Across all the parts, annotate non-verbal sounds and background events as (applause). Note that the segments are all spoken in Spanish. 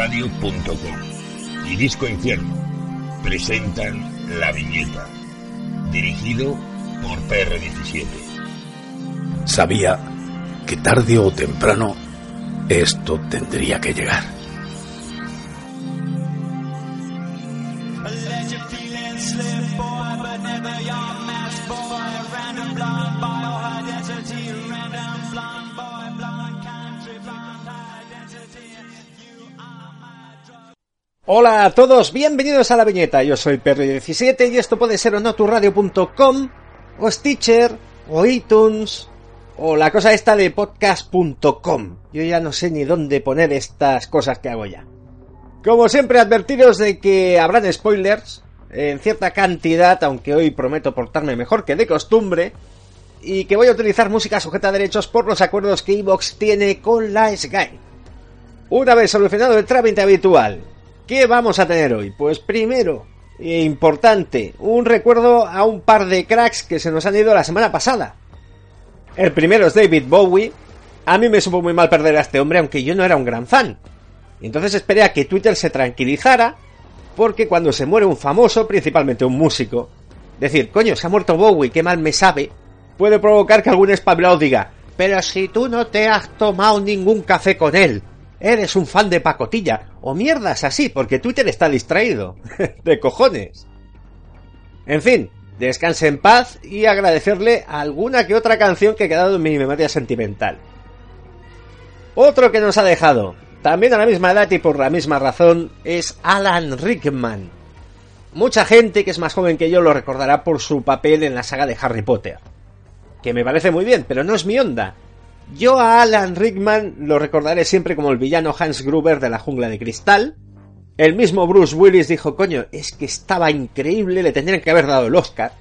Radio.com y Disco Infierno presentan La Viñeta, dirigido por PR17. Sabía que tarde o temprano esto tendría que llegar. Hola a todos, bienvenidos a la viñeta. Yo soy Perry17 y esto puede ser o no tu radio.com, o Stitcher, o iTunes, o la cosa esta de podcast.com. Yo ya no sé ni dónde poner estas cosas que hago ya. Como siempre, advertiros de que habrán spoilers en cierta cantidad, aunque hoy prometo portarme mejor que de costumbre, y que voy a utilizar música sujeta a derechos por los acuerdos que Evox tiene con la Sky. Una vez solucionado el trámite habitual ¿Qué vamos a tener hoy? Pues primero, e importante, un recuerdo a un par de cracks que se nos han ido la semana pasada. El primero es David Bowie. A mí me supo muy mal perder a este hombre, aunque yo no era un gran fan. Entonces esperé a que Twitter se tranquilizara, porque cuando se muere un famoso, principalmente un músico, decir, coño, se ha muerto Bowie, qué mal me sabe, puede provocar que algún espabilado diga, pero si tú no te has tomado ningún café con él, eres un fan de pacotilla, o mierdas así, porque Twitter está distraído. (laughs) de cojones. En fin, descanse en paz y agradecerle alguna que otra canción que ha quedado en mi memoria sentimental. Otro que nos ha dejado, también a la misma edad y por la misma razón, es Alan Rickman. Mucha gente que es más joven que yo lo recordará por su papel en la saga de Harry Potter. Que me parece muy bien, pero no es mi onda. Yo a Alan Rickman lo recordaré siempre como el villano Hans Gruber de la jungla de cristal. El mismo Bruce Willis dijo, coño, es que estaba increíble, le tendrían que haber dado el Oscar.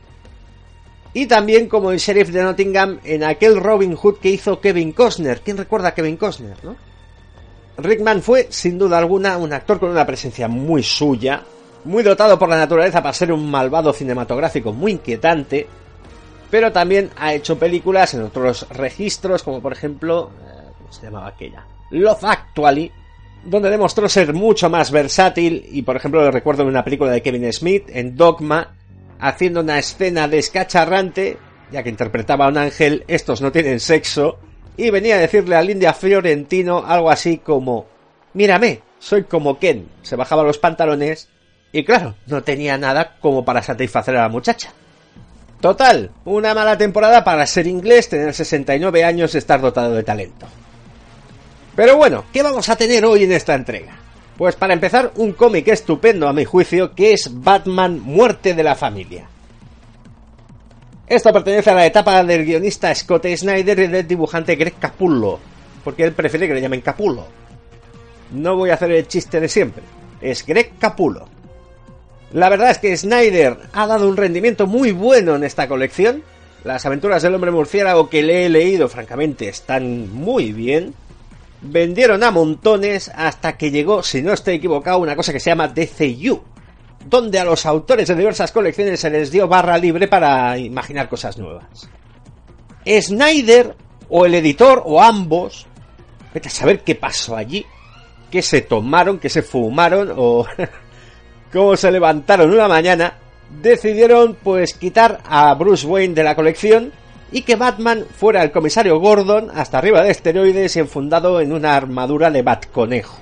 Y también como el sheriff de Nottingham en aquel Robin Hood que hizo Kevin Costner. ¿Quién recuerda a Kevin Costner, no? Rickman fue, sin duda alguna, un actor con una presencia muy suya, muy dotado por la naturaleza para ser un malvado cinematográfico muy inquietante, pero también ha hecho películas en otros registros, como por ejemplo, eh, ¿cómo se llamaba aquella? Love Actually, donde demostró ser mucho más versátil y por ejemplo lo recuerdo en una película de Kevin Smith, en Dogma, haciendo una escena descacharrante, ya que interpretaba a un ángel, estos no tienen sexo, y venía a decirle a Lindia Fiorentino algo así como, mírame, soy como Ken, se bajaba los pantalones, y claro, no tenía nada como para satisfacer a la muchacha. Total, una mala temporada para ser inglés, tener 69 años y estar dotado de talento. Pero bueno, ¿qué vamos a tener hoy en esta entrega? Pues para empezar, un cómic estupendo a mi juicio, que es Batman Muerte de la Familia. Esto pertenece a la etapa del guionista Scott Snyder y del dibujante Greg Capullo, porque él prefiere que le llamen Capullo. No voy a hacer el chiste de siempre, es Greg Capullo. La verdad es que Snyder ha dado un rendimiento muy bueno en esta colección. Las aventuras del hombre murciélago que le he leído, francamente, están muy bien. Vendieron a montones hasta que llegó, si no estoy equivocado, una cosa que se llama DCU, donde a los autores de diversas colecciones se les dio barra libre para imaginar cosas nuevas. Snyder, o el editor, o ambos, vete a saber qué pasó allí, qué se tomaron, qué se fumaron, o (laughs) como se levantaron una mañana, decidieron pues quitar a Bruce Wayne de la colección y que Batman fuera el comisario Gordon hasta arriba de esteroides y enfundado en una armadura de Batconejo.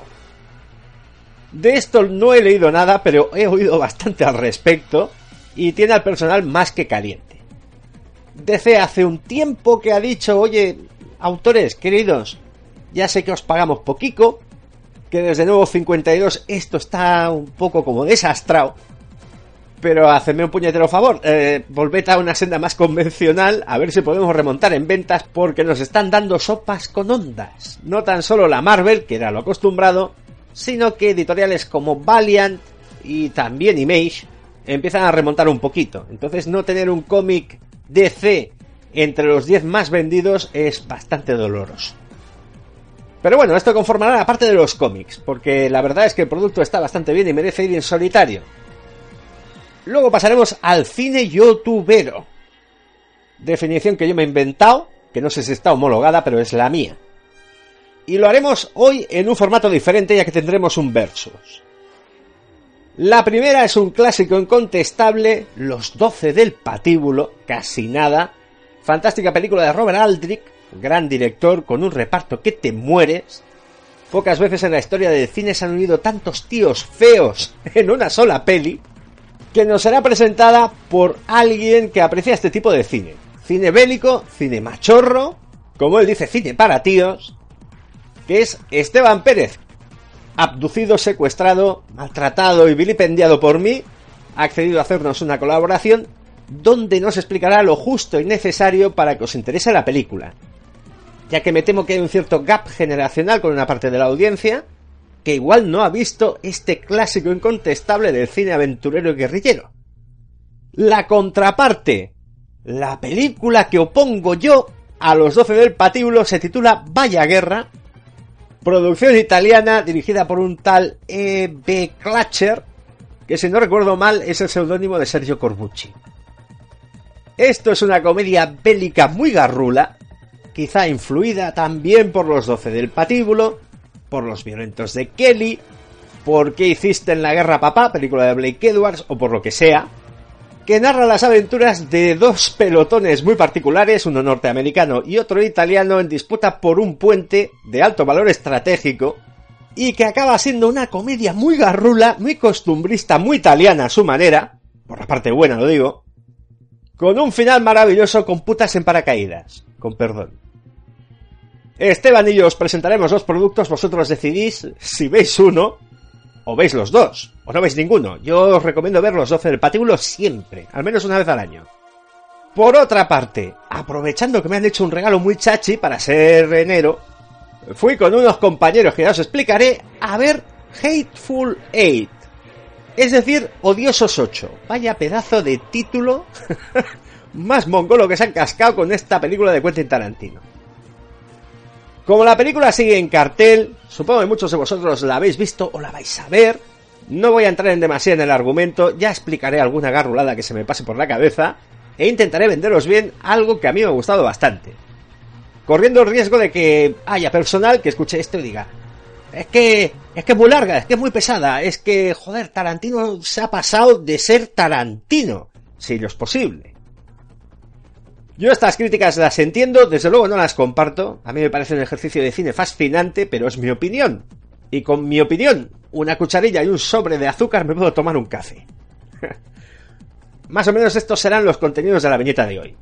De esto no he leído nada, pero he oído bastante al respecto y tiene al personal más que caliente. DC hace un tiempo que ha dicho, oye, autores queridos, ya sé que os pagamos poquito, que desde nuevo 52 esto está un poco como desastrado. Pero hacedme un puñetero favor, eh, volved a una senda más convencional a ver si podemos remontar en ventas porque nos están dando sopas con ondas. No tan solo la Marvel, que era lo acostumbrado, sino que editoriales como Valiant y también Image empiezan a remontar un poquito. Entonces no tener un cómic DC entre los 10 más vendidos es bastante doloroso. Pero bueno, esto conformará la parte de los cómics, porque la verdad es que el producto está bastante bien y merece ir en solitario. Luego pasaremos al cine youtubero. Definición que yo me he inventado, que no sé si está homologada, pero es la mía. Y lo haremos hoy en un formato diferente ya que tendremos un versus. La primera es un clásico incontestable, Los Doce del Patíbulo, casi nada. Fantástica película de Robert Aldrich, gran director con un reparto que te mueres. Pocas veces en la historia del cine se han unido tantos tíos feos en una sola peli, que nos será presentada por alguien que aprecia este tipo de cine. Cine bélico, cine machorro, como él dice, cine para tíos, que es Esteban Pérez, abducido, secuestrado, maltratado y vilipendiado por mí, ha accedido a hacernos una colaboración donde nos explicará lo justo y necesario para que os interese la película. Ya que me temo que hay un cierto gap generacional con una parte de la audiencia que igual no ha visto este clásico incontestable del cine aventurero y guerrillero. La contraparte, la película que opongo yo a los 12 del patíbulo se titula Vaya Guerra Producción italiana dirigida por un tal E.B. Clutcher, que si no recuerdo mal es el seudónimo de Sergio Corbucci. Esto es una comedia bélica muy garrula, quizá influida también por los doce del patíbulo, por los violentos de Kelly, por qué hiciste en la guerra papá, película de Blake Edwards, o por lo que sea, que narra las aventuras de dos pelotones muy particulares, uno norteamericano y otro italiano, en disputa por un puente de alto valor estratégico, y que acaba siendo una comedia muy garrula, muy costumbrista, muy italiana a su manera, por la parte buena lo digo, con un final maravilloso con putas en paracaídas, con perdón. Esteban y yo os presentaremos los productos, vosotros decidís si veis uno o veis los dos, o no veis ninguno. Yo os recomiendo ver los 12 del patíbulo siempre, al menos una vez al año. Por otra parte, aprovechando que me han hecho un regalo muy chachi para ser enero, fui con unos compañeros que ya os explicaré a ver Hateful Eight. Es decir, Odiosos 8. Vaya pedazo de título (laughs) más mongolo que se han cascado con esta película de Quentin Tarantino. Como la película sigue en cartel, supongo que muchos de vosotros la habéis visto o la vais a ver. No voy a entrar en demasiado en el argumento, ya explicaré alguna garrulada que se me pase por la cabeza e intentaré venderos bien algo que a mí me ha gustado bastante. Corriendo el riesgo de que haya personal que escuche esto y diga, es que es que es muy larga, es que es muy pesada, es que joder, Tarantino se ha pasado de ser Tarantino, si lo es posible. Yo estas críticas las entiendo, desde luego no las comparto. A mí me parece un ejercicio de cine fascinante, pero es mi opinión. Y con mi opinión, una cucharilla y un sobre de azúcar me puedo tomar un café. (laughs) Más o menos estos serán los contenidos de la viñeta de hoy.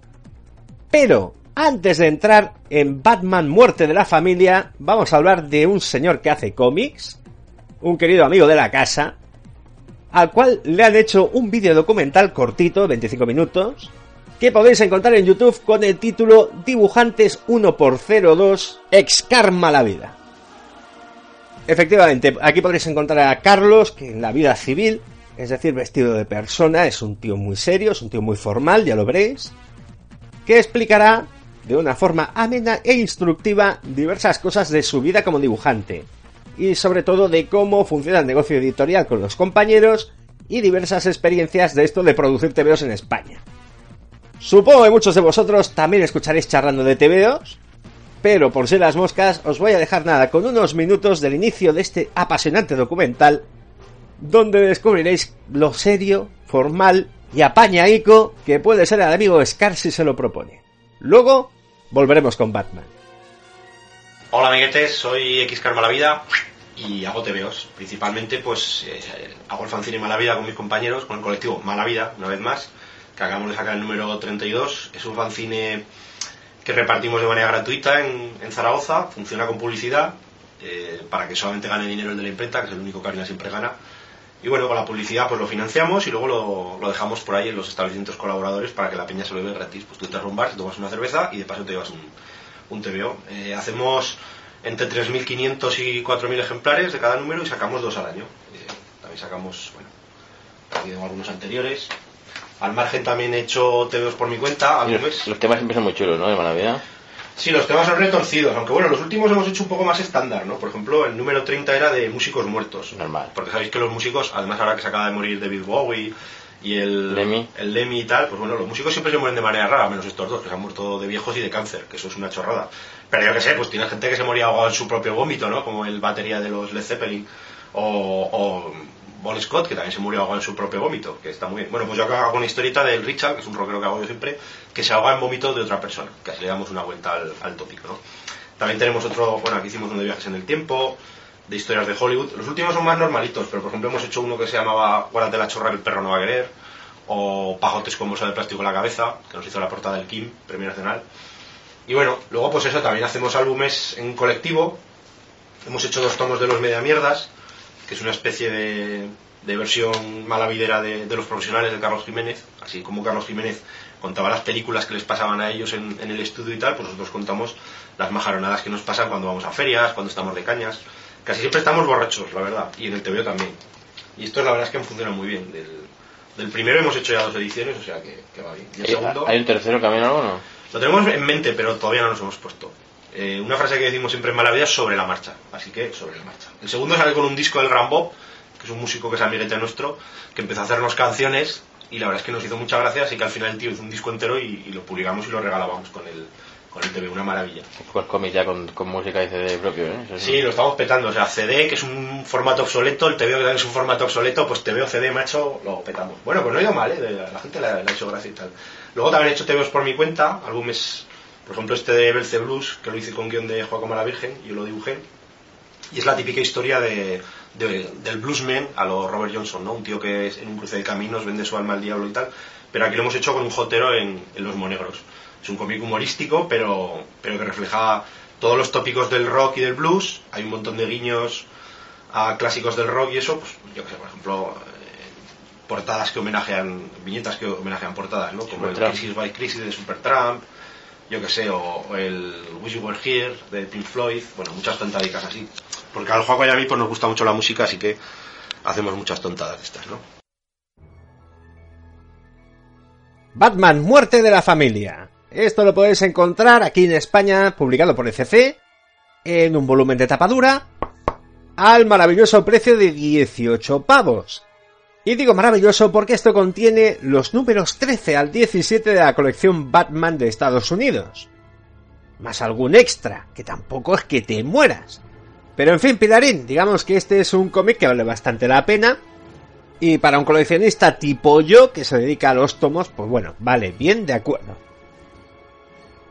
Pero, antes de entrar en Batman Muerte de la Familia, vamos a hablar de un señor que hace cómics, un querido amigo de la casa, al cual le han hecho un vídeo documental cortito, 25 minutos, que podéis encontrar en YouTube con el título Dibujantes 1x02 Excarma la vida. Efectivamente, aquí podréis encontrar a Carlos, que en la vida civil, es decir, vestido de persona, es un tío muy serio, es un tío muy formal, ya lo veréis, que explicará de una forma amena e instructiva diversas cosas de su vida como dibujante, y sobre todo de cómo funciona el negocio editorial con los compañeros y diversas experiencias de esto de producir TVOs en España. Supongo que muchos de vosotros también escucharéis charlando de TVOs, pero por ser las moscas os voy a dejar nada con unos minutos del inicio de este apasionante documental donde descubriréis lo serio, formal y apañaico que puede ser el amigo Scar si se lo propone. Luego volveremos con Batman. Hola amiguetes, soy X Karma la Vida y hago TVOs. Principalmente pues eh, hago el fanzine Malavida con mis compañeros, con el colectivo Malavida, una vez más que acabamos de sacar el número 32. Es un fanzine que repartimos de manera gratuita en, Zaragoza, funciona con publicidad, eh, para que solamente gane dinero el de la imprenta, que es el único que Arena siempre gana. Y bueno, con la publicidad pues lo financiamos y luego lo, dejamos por ahí en los establecimientos colaboradores para que la peña se lo lleve gratis. Pues tú te rumbar, te tomas una cerveza y de paso te llevas un, un TVO. Eh, hacemos entre 3.500 y 4.000 ejemplares de cada número y sacamos dos al año. Eh, también sacamos, bueno, también algunos anteriores. Al margen también he hecho TVOs por mi cuenta. Los, los, temas siempre son muy chulos, ¿no? De Malavida. Sí, los temas son retorcidos, aunque bueno, los últimos hemos hecho un poco más estándar, ¿no? Por ejemplo, el número 30 era de músicos muertos. Normal. Porque sabéis que los músicos, además ahora que se acaba de morir David Bowie y el Lemmy. el Lemmy y tal, pues bueno, los músicos siempre se mueren de manera rara, menos estos dos, que se han muerto de viejos y de cáncer, que eso es una chorrada. Pero yo que sé, pues tiene gente que se moría ahogado en su propio vómito, ¿no? Como el batería de los Led Zeppelin, o, o Bon Scott, que también se murió ahogado en su propio vómito, que está muy bien. Bueno, pues yo acá hago una historieta del Richard, que es un rockero que hago yo siempre, que se ahoga en vómito de otra persona, que así le damos una vuelta al, al tópico, ¿no? También tenemos otro, bueno, aquí hicimos uno de viajes en el tiempo, de historias de Hollywood. Los últimos son más normalitos, pero por ejemplo hemos hecho uno que se llamaba Guárdate la chorra que el perro no va a querer, o Pajotes con bolsa de plástico en la cabeza, que nos hizo la portada del Kim, Premio Nacional. Y bueno, luego pues eso, también hacemos álbumes en colectivo. Hemos hecho dos tomos de los Media Mierdas, que es una especie de, de versión malavidera de, de los profesionales de Carlos Jiménez, así como Carlos Jiménez contaba las películas que les pasaban a ellos en, en el estudio y tal, pues nosotros contamos las majaronadas que nos pasan cuando vamos a ferias, cuando estamos de cañas. Casi siempre estamos borrachos, la verdad, y en el TVO también. Y esto la verdad es que han funcionado muy bien. Del, del primero hemos hecho ya dos ediciones, o sea que, que va bien. Y el segundo ¿Hay un tercero que algo o no? lo tenemos en mente, pero todavía no nos hemos puesto. Eh, una frase que decimos siempre en Malavida es sobre la marcha, así que sobre la marcha. El segundo sale con un disco del Gran Bob, que es un músico que es amiguete nuestro, que empezó a hacernos canciones y la verdad es que nos hizo mucha gracia, así que al final el tío hizo un disco entero y, y lo publicamos y lo regalábamos con el, con el TV, una maravilla. Pues cómic ya con, con música y CD propio, ¿eh? Eso Sí, lo estamos petando, o sea, CD, que es un formato obsoleto, el TVO que también es un formato obsoleto, pues TVO, CD, macho, lo petamos. Bueno, pues no ha ido mal, ¿eh? La, gente le ha, hecho gracia y tal. Luego también he hecho TVOs por mi cuenta, álbumes, por ejemplo este de Belce Blues, que lo hice con guion de Joaquín la Virgen, yo lo dibujé, y es la típica historia de, de- del bluesman a lo Robert Johnson, ¿no? Un tío que es en un cruce de caminos vende su alma al diablo y tal, pero aquí lo hemos hecho con un jotero en, en Los Monegros. Es un cómic humorístico, pero, pero que refleja todos los tópicos del rock y del blues. Hay un montón de guiños a clásicos del rock y eso, pues yo que sé, por ejemplo, eh, portadas que homenajean, viñetas que homenajean portadas, ¿no? Como el. Crisis by Crisis de Supertramp, yo que sé, o, o el Wish You Were Here de Pink Floyd, bueno, muchas tontadicas así. Porque al Juaco y a mí pues nos gusta mucho la música, así que hacemos muchas tontadas estas, ¿no? Batman, muerte de la familia. Esto lo podéis encontrar aquí en España, publicado por ECC, en un volumen de tapadura, al maravilloso precio de 18 pavos. Y digo maravilloso porque esto contiene los números 13 al 17 de la colección Batman de Estados Unidos. Más algún extra, que tampoco es que te mueras. Pero en fin, Pilarín, digamos que este es un cómic que vale bastante la pena, y para un coleccionista tipo yo, que se dedica a los tomos, pues bueno, vale, bien, de acuerdo.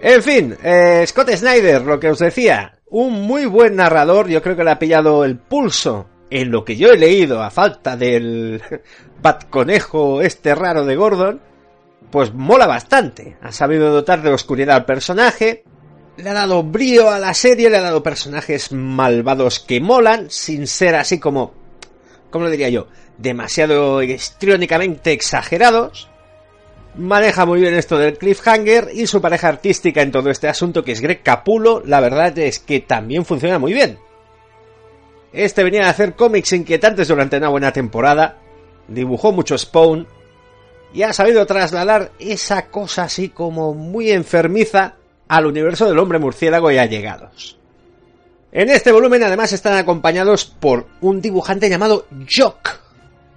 En fin, eh, Scott Snyder, lo que os decía, un muy buen narrador, yo creo que le ha pillado el pulso en lo que yo he leído a falta del (laughs) Batconejo este raro de Gordon, pues mola bastante. Ha sabido dotar de oscuridad al personaje, le ha dado brío a la serie, le ha dado personajes malvados que molan, sin ser así como, ¿cómo lo diría yo? Demasiado histriónicamente exagerados. Maneja muy bien esto del cliffhanger y su pareja artística en todo este asunto, que es Greg Capulo, la verdad es que también funciona muy bien. Este venía a hacer cómics inquietantes durante una buena temporada, dibujó mucho Spawn y ha sabido trasladar esa cosa así como muy enfermiza al universo del hombre murciélago y allegados. En este volumen además están acompañados por un dibujante llamado Jock,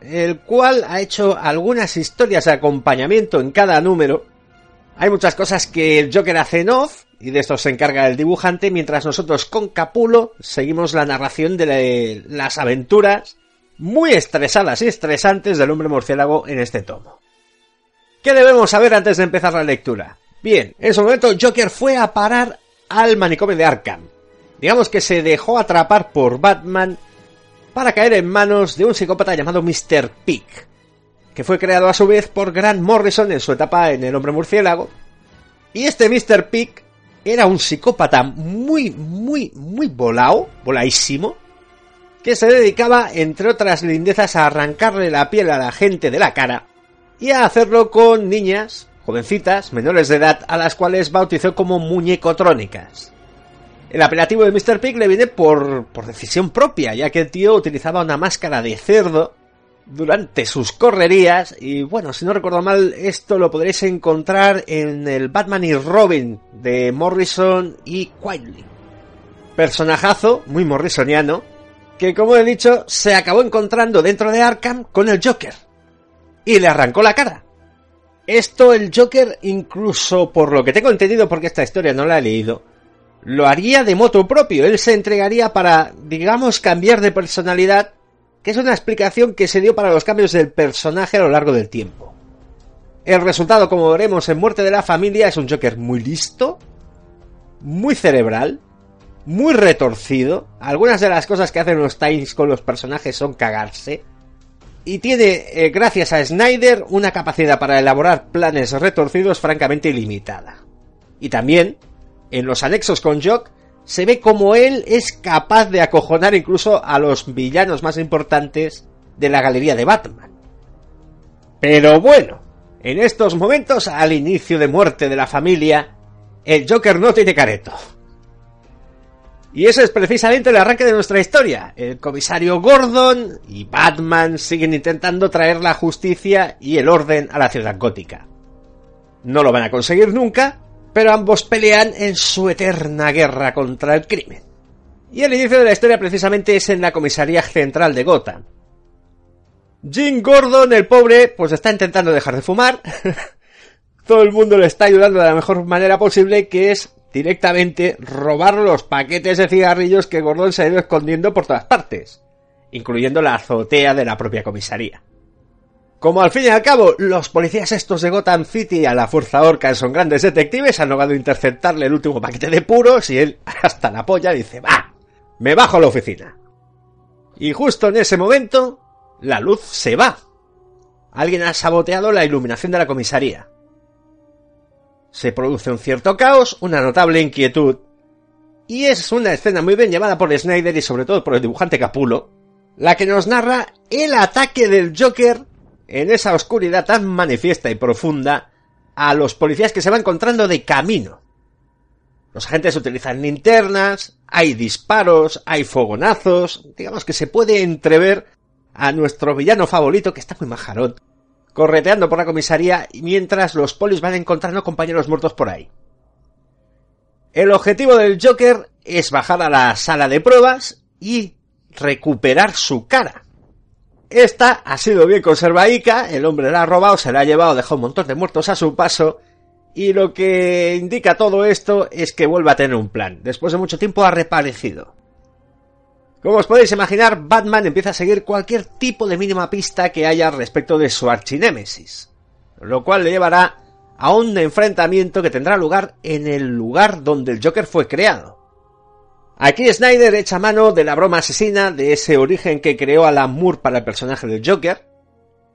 el cual ha hecho algunas historias de acompañamiento en cada número. Hay muchas cosas que el Joker hace en off, y de esto se encarga el dibujante, mientras nosotros con Capulo seguimos la narración de la- las aventuras muy estresadas y estresantes del hombre murciélago en este tomo. ¿Qué debemos saber antes de empezar la lectura? Bien, en su momento Joker fue a parar al manicomio de Arkham. Digamos que se dejó atrapar por Batman para caer en manos de un psicópata llamado Mr. Pig, que fue creado a su vez por Grant Morrison en su etapa en El Hombre Murciélago. Y este Mr. Pig era un psicópata muy, muy, muy volado, volaísimo, que se dedicaba, entre otras lindezas, a arrancarle la piel a la gente de la cara y a hacerlo con niñas, jovencitas, menores de edad, a las cuales bautizó como muñecotrónicas. El apelativo de Mr. Pig le viene por, por decisión propia, ya que el tío utilizaba una máscara de cerdo durante sus correrías y bueno, si no recuerdo mal, esto lo podréis encontrar en el Batman y Robin de Morrison y Quietly. Personajazo, muy morrisoniano, que como he dicho, se acabó encontrando dentro de Arkham con el Joker. y le arrancó la cara. Esto el Joker, incluso por lo que tengo entendido porque esta historia no la he leído, lo haría de moto propio. Él se entregaría para, digamos, cambiar de personalidad, que es una explicación que se dio para los cambios del personaje a lo largo del tiempo. El resultado, como veremos en Muerte de la Familia, es un Joker muy listo, muy cerebral, muy retorcido. Algunas de las cosas que hacen los Times con los personajes son cagarse. Y tiene, eh, gracias a Snyder, una capacidad para elaborar planes retorcidos francamente ilimitada. Y también, en los anexos con Jock, se ve como él es capaz de acojonar incluso a los villanos más importantes de la galería de Batman. Pero bueno, en estos momentos, al inicio de muerte de la familia, el Joker no tiene careto. Y eso es precisamente el arranque de nuestra historia. El comisario Gordon y Batman siguen intentando traer la justicia y el orden a la ciudad gótica. No lo van a conseguir nunca, pero ambos pelean en su eterna guerra contra el crimen. Y el inicio de la historia precisamente es en la comisaría central de Gotham, Jim Gordon, el pobre, pues está intentando dejar de fumar. (laughs) Todo el mundo le está ayudando de la mejor manera posible, que es directamente robar los paquetes de cigarrillos que Gordon se ha ido escondiendo por todas partes, incluyendo la azotea de la propia comisaría. Como al fin y al cabo los policías estos de Gotham City a la fuerza orca son grandes detectives, han logrado interceptarle el último paquete de puros y él (laughs) hasta la polla dice, va, me bajo a la oficina. Y justo en ese momento la luz se va. Alguien ha saboteado la iluminación de la comisaría. Se produce un cierto caos, una notable inquietud, y es una escena muy bien llevada por Snyder y sobre todo por el dibujante Capulo, la que nos narra el ataque del Joker en esa oscuridad tan manifiesta y profunda a los policías que se va encontrando de camino. Los agentes utilizan linternas, hay disparos, hay fogonazos, digamos que se puede entrever a nuestro villano favorito, que está muy majarón, correteando por la comisaría mientras los polis van encontrando compañeros muertos por ahí. El objetivo del Joker es bajar a la sala de pruebas y recuperar su cara. Esta ha sido bien conservadica, el hombre la ha robado, se la ha llevado, dejado un montón de muertos a su paso, y lo que indica todo esto es que vuelve a tener un plan. Después de mucho tiempo ha reparecido. Como os podéis imaginar, Batman empieza a seguir cualquier tipo de mínima pista que haya respecto de su archinémesis, lo cual le llevará a un enfrentamiento que tendrá lugar en el lugar donde el Joker fue creado. Aquí Snyder echa mano de la broma asesina de ese origen que creó Alan Moore para el personaje del Joker,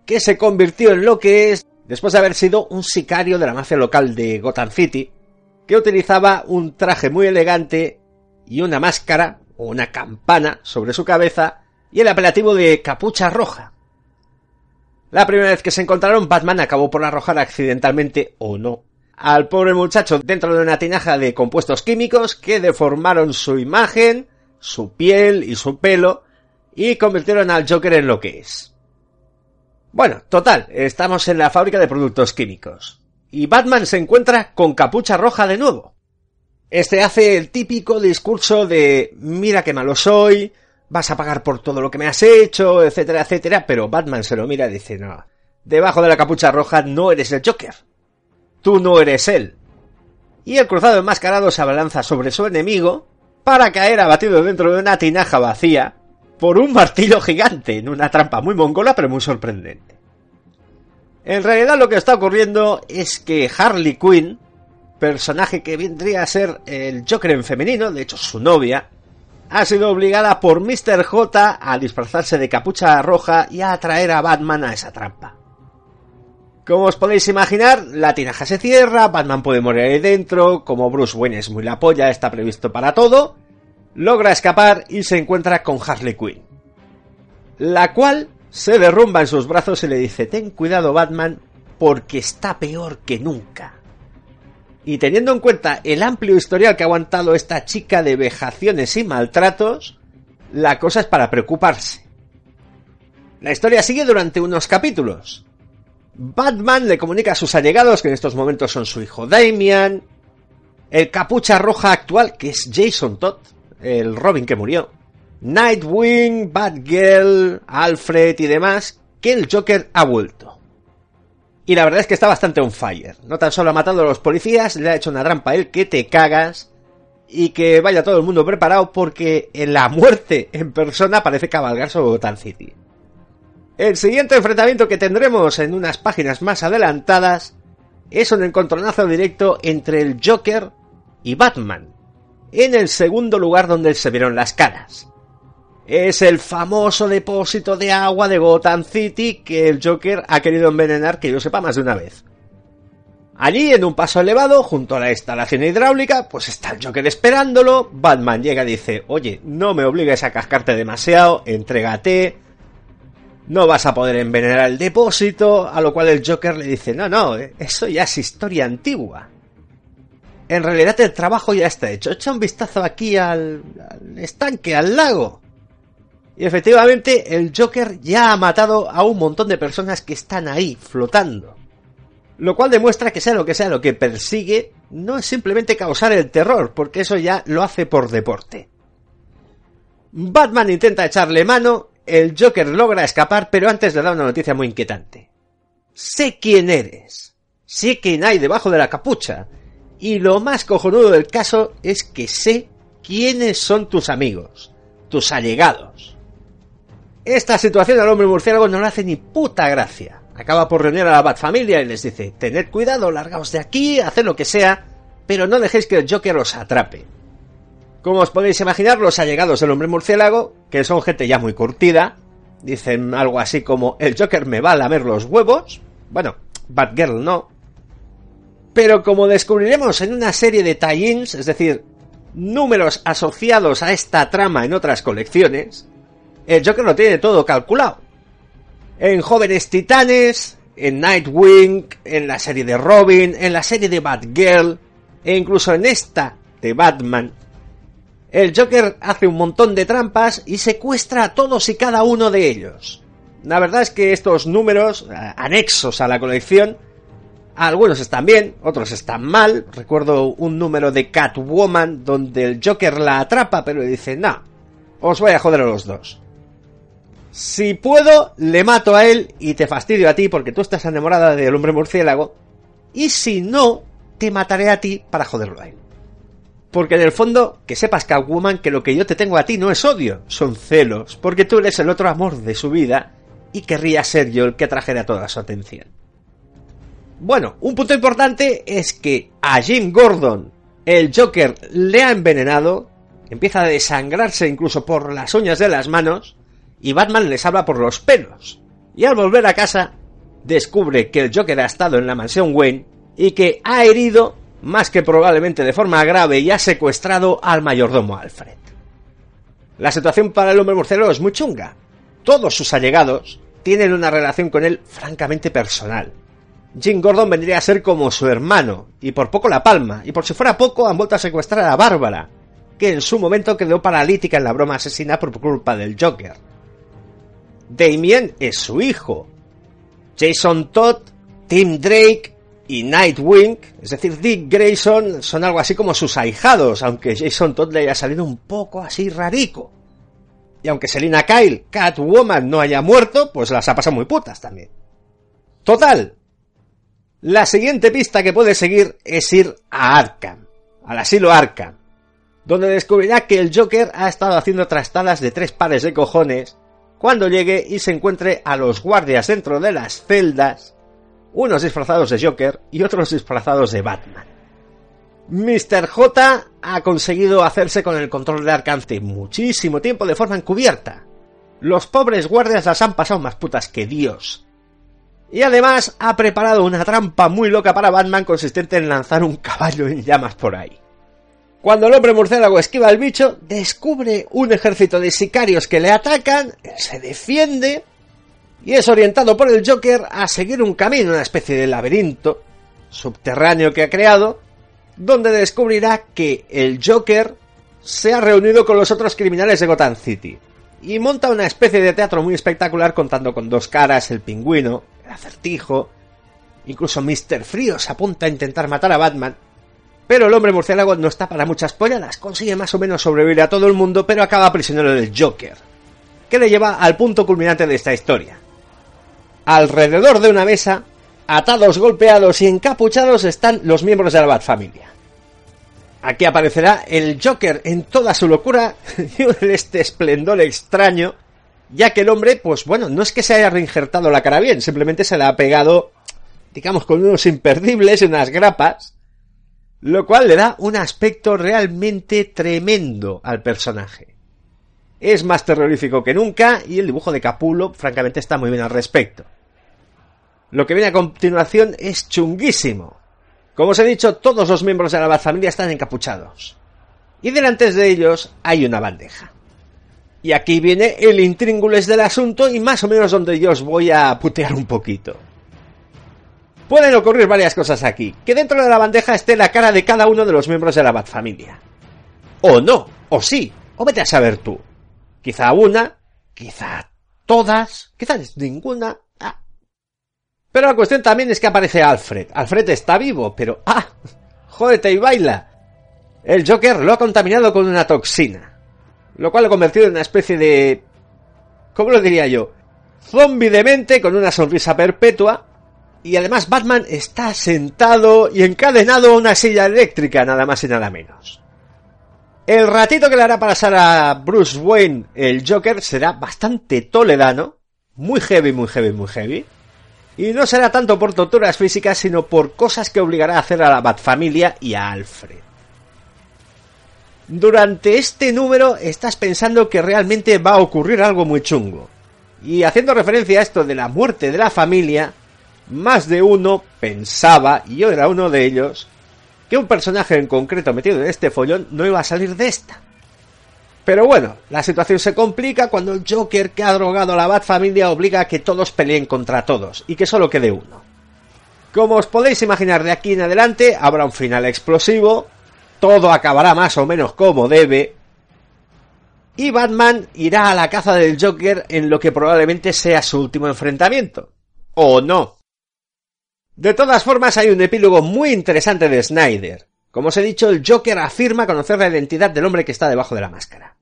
que se convirtió en lo que es después de haber sido un sicario de la mafia local de Gotham City, que utilizaba un traje muy elegante y una máscara una campana sobre su cabeza y el apelativo de capucha roja. La primera vez que se encontraron, Batman acabó por arrojar accidentalmente o no al pobre muchacho dentro de una tinaja de compuestos químicos que deformaron su imagen, su piel y su pelo y convirtieron al Joker en lo que es. Bueno, total, estamos en la fábrica de productos químicos. Y Batman se encuentra con capucha roja de nuevo. Este hace el típico discurso de mira qué malo soy, vas a pagar por todo lo que me has hecho, etcétera, etcétera, pero Batman se lo mira y dice, no, debajo de la capucha roja no eres el Joker. Tú no eres él. Y el cruzado enmascarado se abalanza sobre su enemigo para caer abatido dentro de una tinaja vacía por un martillo gigante en una trampa muy mongola pero muy sorprendente. En realidad lo que está ocurriendo es que Harley Quinn personaje que vendría a ser el Joker en femenino, de hecho su novia, ha sido obligada por Mr. J a disfrazarse de capucha roja y a atraer a Batman a esa trampa. Como os podéis imaginar, la tinaja se cierra, Batman puede morir ahí dentro, como Bruce Wayne es muy la polla, está previsto para todo, logra escapar y se encuentra con Harley Quinn. La cual se derrumba en sus brazos y le dice, ten cuidado Batman, porque está peor que nunca. Y teniendo en cuenta el amplio historial que ha aguantado esta chica de vejaciones y maltratos, la cosa es para preocuparse. La historia sigue durante unos capítulos. Batman le comunica a sus allegados que en estos momentos son su hijo Damian, el capucha roja actual que es Jason Todd, el Robin que murió, Nightwing, Batgirl, Alfred y demás, que el Joker ha vuelto. Y la verdad es que está bastante on fire. No tan solo ha matado a los policías, le ha hecho una trampa a él que te cagas. Y que vaya todo el mundo preparado porque en la muerte en persona parece cabalgar sobre Gotham City. El siguiente enfrentamiento que tendremos en unas páginas más adelantadas es un encontronazo directo entre el Joker y Batman, en el segundo lugar donde se vieron las caras. Es el famoso depósito de agua de Gotham City que el Joker ha querido envenenar que yo sepa más de una vez. Allí, en un paso elevado, junto a la instalación hidráulica, pues está el Joker esperándolo. Batman llega y dice, oye, no me obligues a cascarte demasiado, entrégate, no vas a poder envenenar el depósito, a lo cual el Joker le dice, no, no, eso ya es historia antigua. En realidad el trabajo ya está hecho, echa un vistazo aquí al, al estanque, al lago. Y efectivamente el Joker ya ha matado a un montón de personas que están ahí, flotando. Lo cual demuestra que sea lo que sea lo que persigue, no es simplemente causar el terror, porque eso ya lo hace por deporte. Batman intenta echarle mano, el Joker logra escapar, pero antes le da una noticia muy inquietante. Sé quién eres, sé quién hay debajo de la capucha, y lo más cojonudo del caso es que sé quiénes son tus amigos, tus allegados. Esta situación al hombre murciélago no le hace ni puta gracia. Acaba por reunir a la Batfamilia y les dice, tened cuidado, largaos de aquí, haced lo que sea, pero no dejéis que el Joker os atrape. Como os podéis imaginar, los allegados del hombre murciélago, que son gente ya muy curtida, dicen algo así como, el Joker me va a lamer los huevos. Bueno, Batgirl no. Pero como descubriremos en una serie de tie-ins, es decir, números asociados a esta trama en otras colecciones, el Joker lo tiene todo calculado. En Jóvenes Titanes, en Nightwing, en la serie de Robin, en la serie de Batgirl, e incluso en esta de Batman, el Joker hace un montón de trampas y secuestra a todos y cada uno de ellos. La verdad es que estos números, anexos a la colección, algunos están bien, otros están mal. Recuerdo un número de Catwoman donde el Joker la atrapa, pero le dice, no, os voy a joder a los dos. Si puedo, le mato a él y te fastidio a ti porque tú estás enamorada del hombre murciélago. Y si no, te mataré a ti para joderlo a él. Porque en el fondo, que sepas, Catwoman, que lo que yo te tengo a ti no es odio, son celos, porque tú eres el otro amor de su vida y querría ser yo el que trajera toda su atención. Bueno, un punto importante es que a Jim Gordon el Joker le ha envenenado, empieza a desangrarse incluso por las uñas de las manos, y Batman les habla por los pelos. Y al volver a casa, descubre que el Joker ha estado en la mansión Wayne y que ha herido, más que probablemente de forma grave, y ha secuestrado al mayordomo Alfred. La situación para el hombre murciélago es muy chunga. Todos sus allegados tienen una relación con él francamente personal. Jim Gordon vendría a ser como su hermano, y por poco la palma, y por si fuera poco han vuelto a secuestrar a Bárbara, que en su momento quedó paralítica en la broma asesina por culpa del Joker. Damien es su hijo. Jason Todd, Tim Drake y Nightwing, es decir, Dick Grayson, son algo así como sus ahijados, aunque Jason Todd le haya salido un poco así rarico. Y aunque Selina Kyle, Catwoman, no haya muerto, pues las ha pasado muy putas también. Total. La siguiente pista que puede seguir es ir a Arkham, al asilo Arkham, donde descubrirá que el Joker ha estado haciendo trastadas de tres pares de cojones cuando llegue y se encuentre a los guardias dentro de las celdas, unos disfrazados de Joker y otros disfrazados de Batman. Mr. J ha conseguido hacerse con el control de Arkham muchísimo tiempo de forma encubierta. Los pobres guardias las han pasado más putas que Dios. Y además ha preparado una trampa muy loca para Batman consistente en lanzar un caballo en llamas por ahí. Cuando el hombre murciélago esquiva al bicho, descubre un ejército de sicarios que le atacan, se defiende y es orientado por el Joker a seguir un camino, una especie de laberinto subterráneo que ha creado, donde descubrirá que el Joker se ha reunido con los otros criminales de Gotham City y monta una especie de teatro muy espectacular contando con dos caras, el pingüino, el acertijo, incluso Mr. Frío se apunta a intentar matar a Batman, pero el hombre murciélago no está para muchas polladas, consigue más o menos sobrevivir a todo el mundo, pero acaba prisionero del Joker, que le lleva al punto culminante de esta historia. Alrededor de una mesa Atados, golpeados y encapuchados están los miembros de la Bat Familia. Aquí aparecerá el Joker en toda su locura (laughs) y en este esplendor extraño, ya que el hombre, pues bueno, no es que se haya reinjertado la cara bien, simplemente se la ha pegado, digamos, con unos imperdibles y unas grapas, lo cual le da un aspecto realmente tremendo al personaje. Es más terrorífico que nunca y el dibujo de Capulo, francamente, está muy bien al respecto. Lo que viene a continuación es chunguísimo. Como os he dicho, todos los miembros de la familia están encapuchados. Y delante de ellos hay una bandeja. Y aquí viene el intríngules del asunto y más o menos donde yo os voy a putear un poquito. Pueden ocurrir varias cosas aquí. Que dentro de la bandeja esté la cara de cada uno de los miembros de la Bat Familia. O no, o sí, o vete a saber tú. Quizá una, quizá todas, quizá ninguna. Ah. Pero la cuestión también es que aparece Alfred. Alfred está vivo, pero ¡ah! ¡Jódete y baila! El Joker lo ha contaminado con una toxina. Lo cual lo ha convertido en una especie de... ¿Cómo lo diría yo? Zombie de mente con una sonrisa perpetua y además Batman está sentado y encadenado a una silla eléctrica, nada más y nada menos. El ratito que le hará pasar a Bruce Wayne el Joker será bastante toledano, muy heavy, muy heavy, muy heavy. Y no será tanto por torturas físicas, sino por cosas que obligará a hacer a la Batfamilia y a Alfred. Durante este número estás pensando que realmente va a ocurrir algo muy chungo. Y haciendo referencia a esto de la muerte de la familia, más de uno pensaba, y yo era uno de ellos, que un personaje en concreto metido en este follón no iba a salir de esta. Pero bueno, la situación se complica cuando el Joker que ha drogado a la Bat Familia obliga a que todos peleen contra todos y que solo quede uno. Como os podéis imaginar de aquí en adelante, habrá un final explosivo, todo acabará más o menos como debe, y Batman irá a la caza del Joker en lo que probablemente sea su último enfrentamiento. O no. De todas formas, hay un epílogo muy interesante de Snyder. Como os he dicho, el Joker afirma conocer la identidad del hombre que está debajo de la máscara.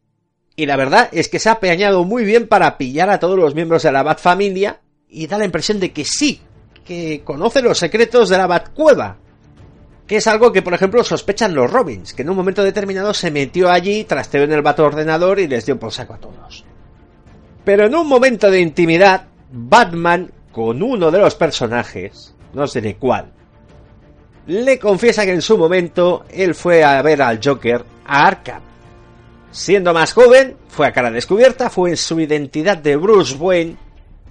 Y la verdad es que se ha peñado muy bien para pillar a todos los miembros de la Bat familia y da la impresión de que sí, que conoce los secretos de la Bat cueva. Que es algo que, por ejemplo, sospechan los Robins, que en un momento determinado se metió allí, trasteó en el Bat ordenador y les dio por saco a todos. Pero en un momento de intimidad, Batman, con uno de los personajes, no sé de cuál, le confiesa que en su momento él fue a ver al Joker a Arkham. Siendo más joven, fue a cara descubierta, fue en su identidad de Bruce Wayne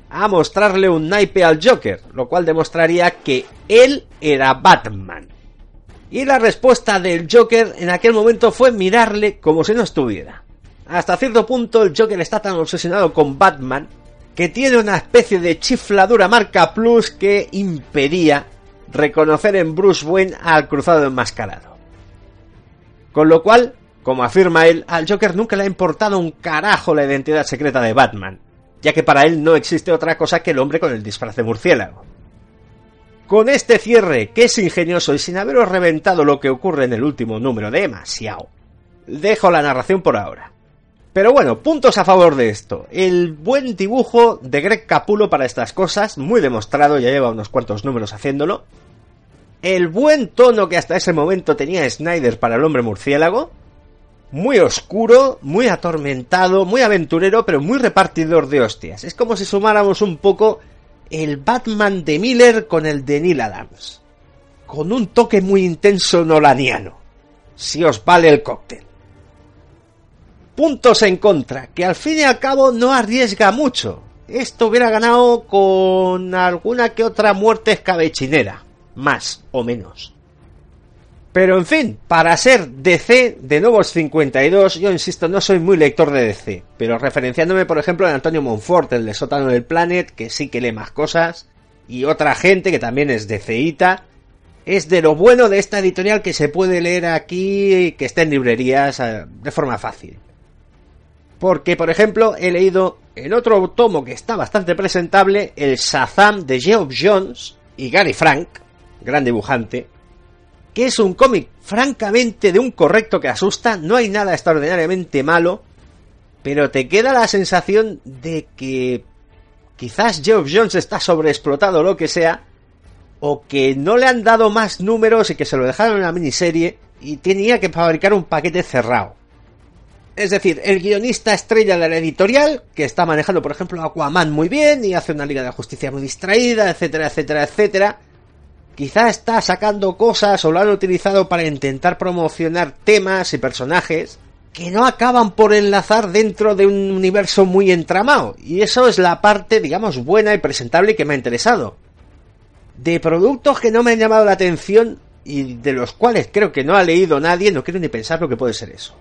a mostrarle un naipe al Joker, lo cual demostraría que él era Batman. Y la respuesta del Joker en aquel momento fue mirarle como si no estuviera. Hasta cierto punto el Joker está tan obsesionado con Batman que tiene una especie de chifladura marca plus que impedía reconocer en Bruce Wayne al cruzado enmascarado. Con lo cual, como afirma él, al Joker nunca le ha importado un carajo la identidad secreta de Batman, ya que para él no existe otra cosa que el hombre con el disfraz de murciélago. Con este cierre, que es ingenioso y sin haberos reventado lo que ocurre en el último número demasiado, dejo la narración por ahora. Pero bueno, puntos a favor de esto. El buen dibujo de Greg Capulo para estas cosas, muy demostrado, ya lleva unos cuantos números haciéndolo. El buen tono que hasta ese momento tenía Snyder para el hombre murciélago. Muy oscuro, muy atormentado, muy aventurero, pero muy repartidor de hostias. Es como si sumáramos un poco el Batman de Miller con el de Neil Adams. Con un toque muy intenso nolaniano. Si os vale el cóctel puntos en contra, que al fin y al cabo no arriesga mucho. Esto hubiera ganado con alguna que otra muerte escabechinera, más o menos. Pero en fin, para ser DC de Nuevos 52, yo insisto, no soy muy lector de DC, pero referenciándome por ejemplo a Antonio Monfort, el de Sótano del Planet, que sí que lee más cosas, y otra gente que también es DCita, es de lo bueno de esta editorial que se puede leer aquí y que está en librerías eh, de forma fácil. Porque, por ejemplo, he leído en otro tomo que está bastante presentable, el Shazam de Geoff Jones y Gary Frank, gran dibujante, que es un cómic francamente de un correcto que asusta, no hay nada extraordinariamente malo, pero te queda la sensación de que quizás Geoff Jones está sobreexplotado lo que sea, o que no le han dado más números y que se lo dejaron en la miniserie y tenía que fabricar un paquete cerrado. Es decir, el guionista estrella de la editorial, que está manejando, por ejemplo, Aquaman muy bien y hace una Liga de Justicia muy distraída, etcétera, etcétera, etcétera, quizá está sacando cosas o lo han utilizado para intentar promocionar temas y personajes que no acaban por enlazar dentro de un universo muy entramado. Y eso es la parte, digamos, buena y presentable que me ha interesado. De productos que no me han llamado la atención y de los cuales creo que no ha leído nadie, no quiero ni pensar lo que puede ser eso.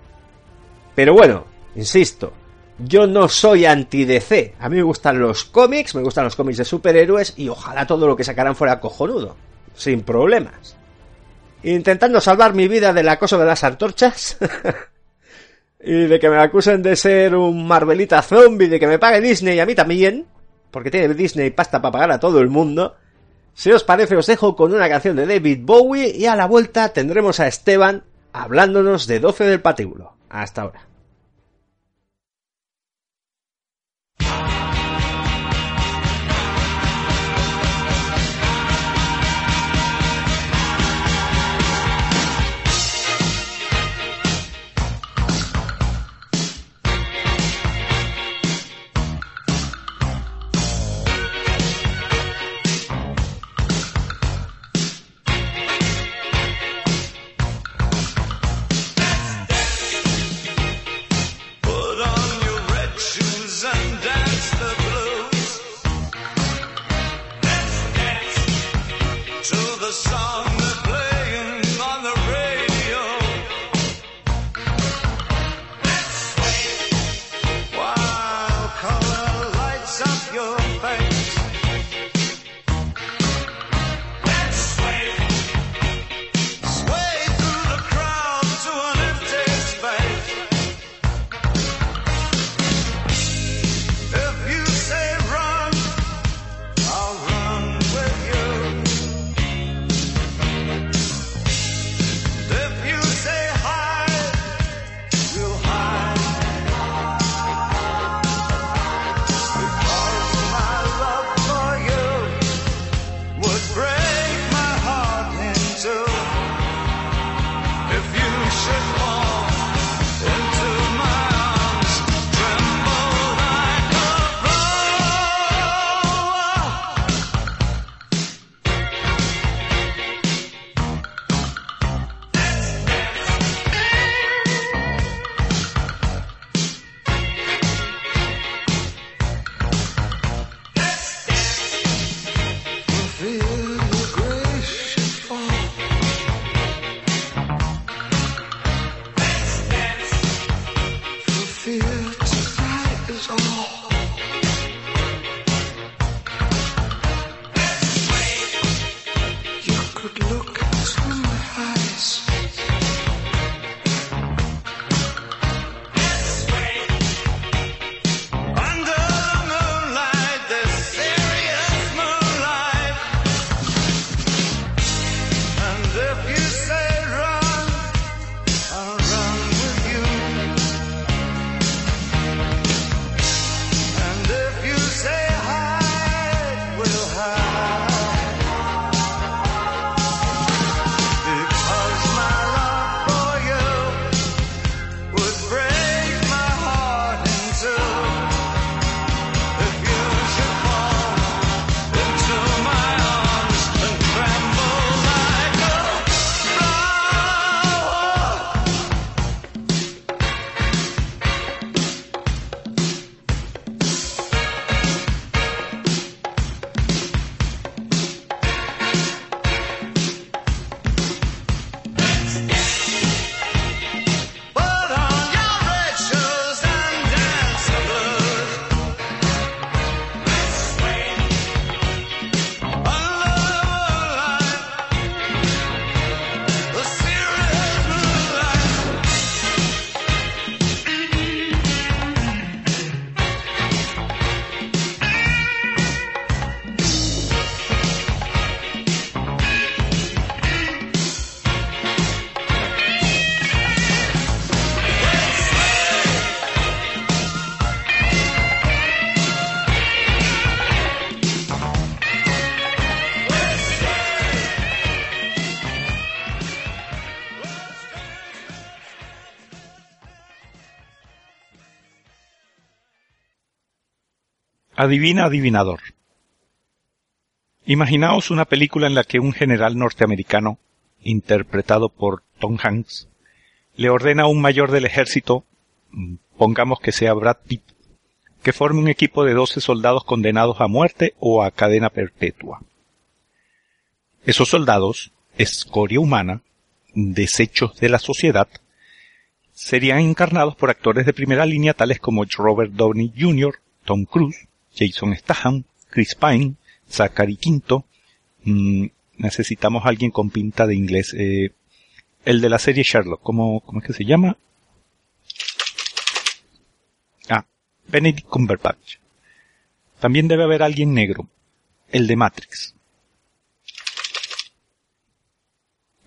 Pero bueno, insisto, yo no soy anti-DC. A mí me gustan los cómics, me gustan los cómics de superhéroes y ojalá todo lo que sacaran fuera cojonudo sin problemas. Intentando salvar mi vida del acoso de las antorchas. (laughs) y de que me acusen de ser un Marvelita zombie, de que me pague Disney y a mí también. Porque tiene Disney pasta para pagar a todo el mundo. Si os parece, os dejo con una canción de David Bowie y a la vuelta tendremos a Esteban hablándonos de 12 del patíbulo. Hasta ahora. Adivina, adivinador. Imaginaos una película en la que un general norteamericano, interpretado por Tom Hanks, le ordena a un mayor del ejército, pongamos que sea Brad Pitt, que forme un equipo de 12 soldados condenados a muerte o a cadena perpetua. Esos soldados, escoria humana, desechos de la sociedad, serían encarnados por actores de primera línea tales como Robert Downey Jr., Tom Cruise, Jason Statham, Chris Pine, Zachary Quinto. Mm, necesitamos alguien con pinta de inglés. Eh, el de la serie Sherlock, ¿cómo, ¿cómo es que se llama? Ah, Benedict Cumberbatch. También debe haber alguien negro. El de Matrix.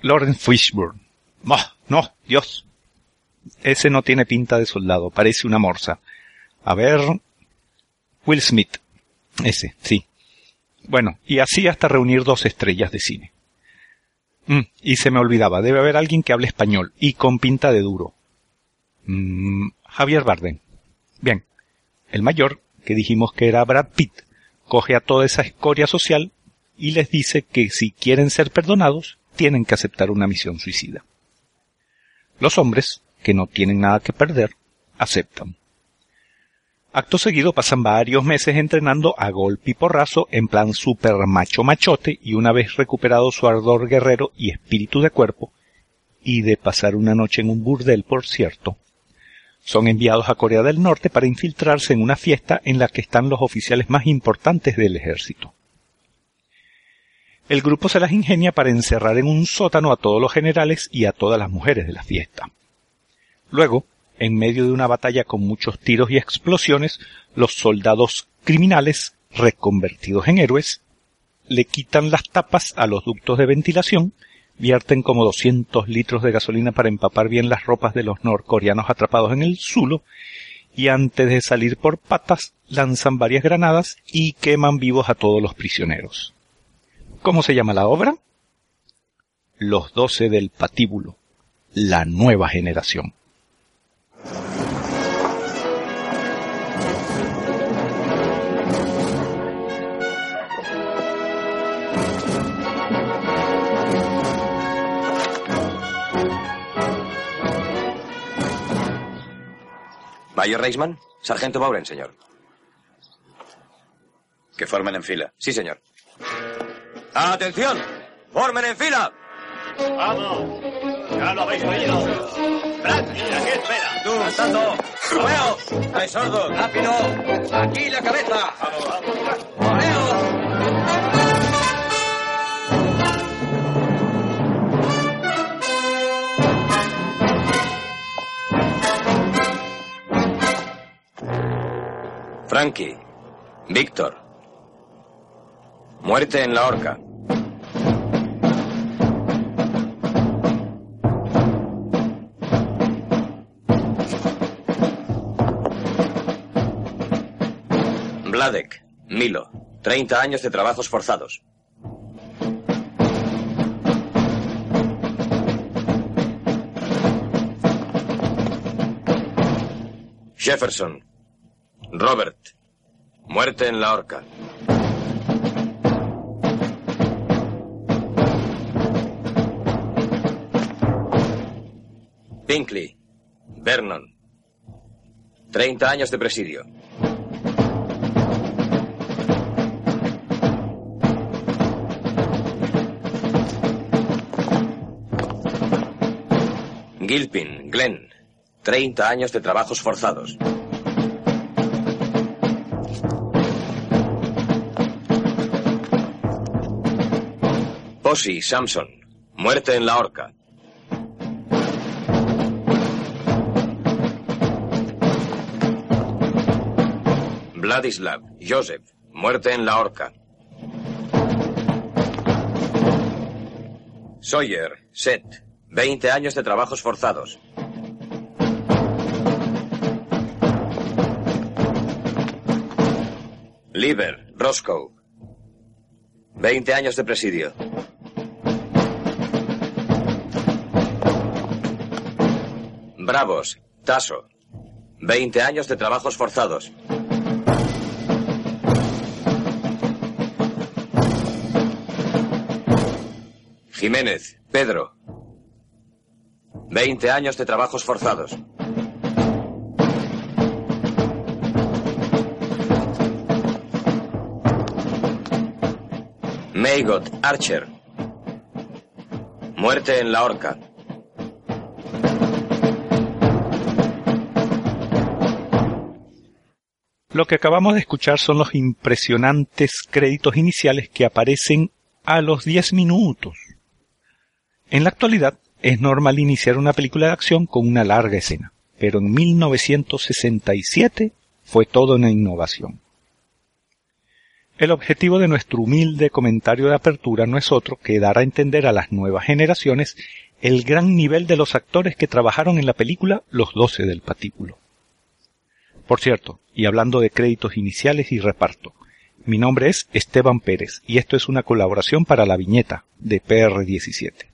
Lawrence Fishburne. No, no, Dios. Ese no tiene pinta de soldado, parece una morsa. A ver. Will Smith. Ese, sí. Bueno, y así hasta reunir dos estrellas de cine. Mm, y se me olvidaba, debe haber alguien que hable español y con pinta de duro. Mm, Javier Bardem. Bien, el mayor, que dijimos que era Brad Pitt, coge a toda esa escoria social y les dice que si quieren ser perdonados, tienen que aceptar una misión suicida. Los hombres, que no tienen nada que perder, aceptan. Acto seguido pasan varios meses entrenando a golpe y porrazo en plan super macho machote y una vez recuperado su ardor guerrero y espíritu de cuerpo, y de pasar una noche en un burdel por cierto, son enviados a Corea del Norte para infiltrarse en una fiesta en la que están los oficiales más importantes del ejército. El grupo se las ingenia para encerrar en un sótano a todos los generales y a todas las mujeres de la fiesta. Luego, en medio de una batalla con muchos tiros y explosiones, los soldados criminales, reconvertidos en héroes, le quitan las tapas a los ductos de ventilación, vierten como 200 litros de gasolina para empapar bien las ropas de los norcoreanos atrapados en el zulo, y antes de salir por patas lanzan varias granadas y queman vivos a todos los prisioneros. ¿Cómo se llama la obra? Los doce del patíbulo, la nueva generación. Mayor Reisman, Sargento Bauren, señor. Que formen en fila. Sí, señor. ¡Atención! ¡Formen en fila! ¡Vamos! ¡Ya lo habéis oído! ¡Frank, aquí espera! ¡Tú, saltando! ¡Romeo! ¡Hay sordo! ¡Rápido! ¡Aquí la cabeza! ¡Romeo! Frankie. Víctor. Muerte en la horca. Vladek. Milo. 30 años de trabajos forzados. Jefferson. Robert. Muerte en la horca. Pinkley. Vernon. 30 años de presidio. Gilpin. Glenn. 30 años de trabajos forzados. Posey, Samson. Muerte en la horca. Vladislav, Joseph. Muerte en la horca. Sawyer, Seth. 20 años de trabajos forzados. Lieber, Roscoe. 20 años de presidio. Bravos, Tasso. 20 años de trabajos forzados. Jiménez, Pedro. 20 años de trabajos forzados. Maygot, Archer. Muerte en la horca. Lo que acabamos de escuchar son los impresionantes créditos iniciales que aparecen a los 10 minutos. En la actualidad es normal iniciar una película de acción con una larga escena, pero en 1967 fue toda una innovación. El objetivo de nuestro humilde comentario de apertura no es otro que dar a entender a las nuevas generaciones el gran nivel de los actores que trabajaron en la película Los Doce del Patíbulo. Por cierto, y hablando de créditos iniciales y reparto, mi nombre es Esteban Pérez y esto es una colaboración para la viñeta de PR17.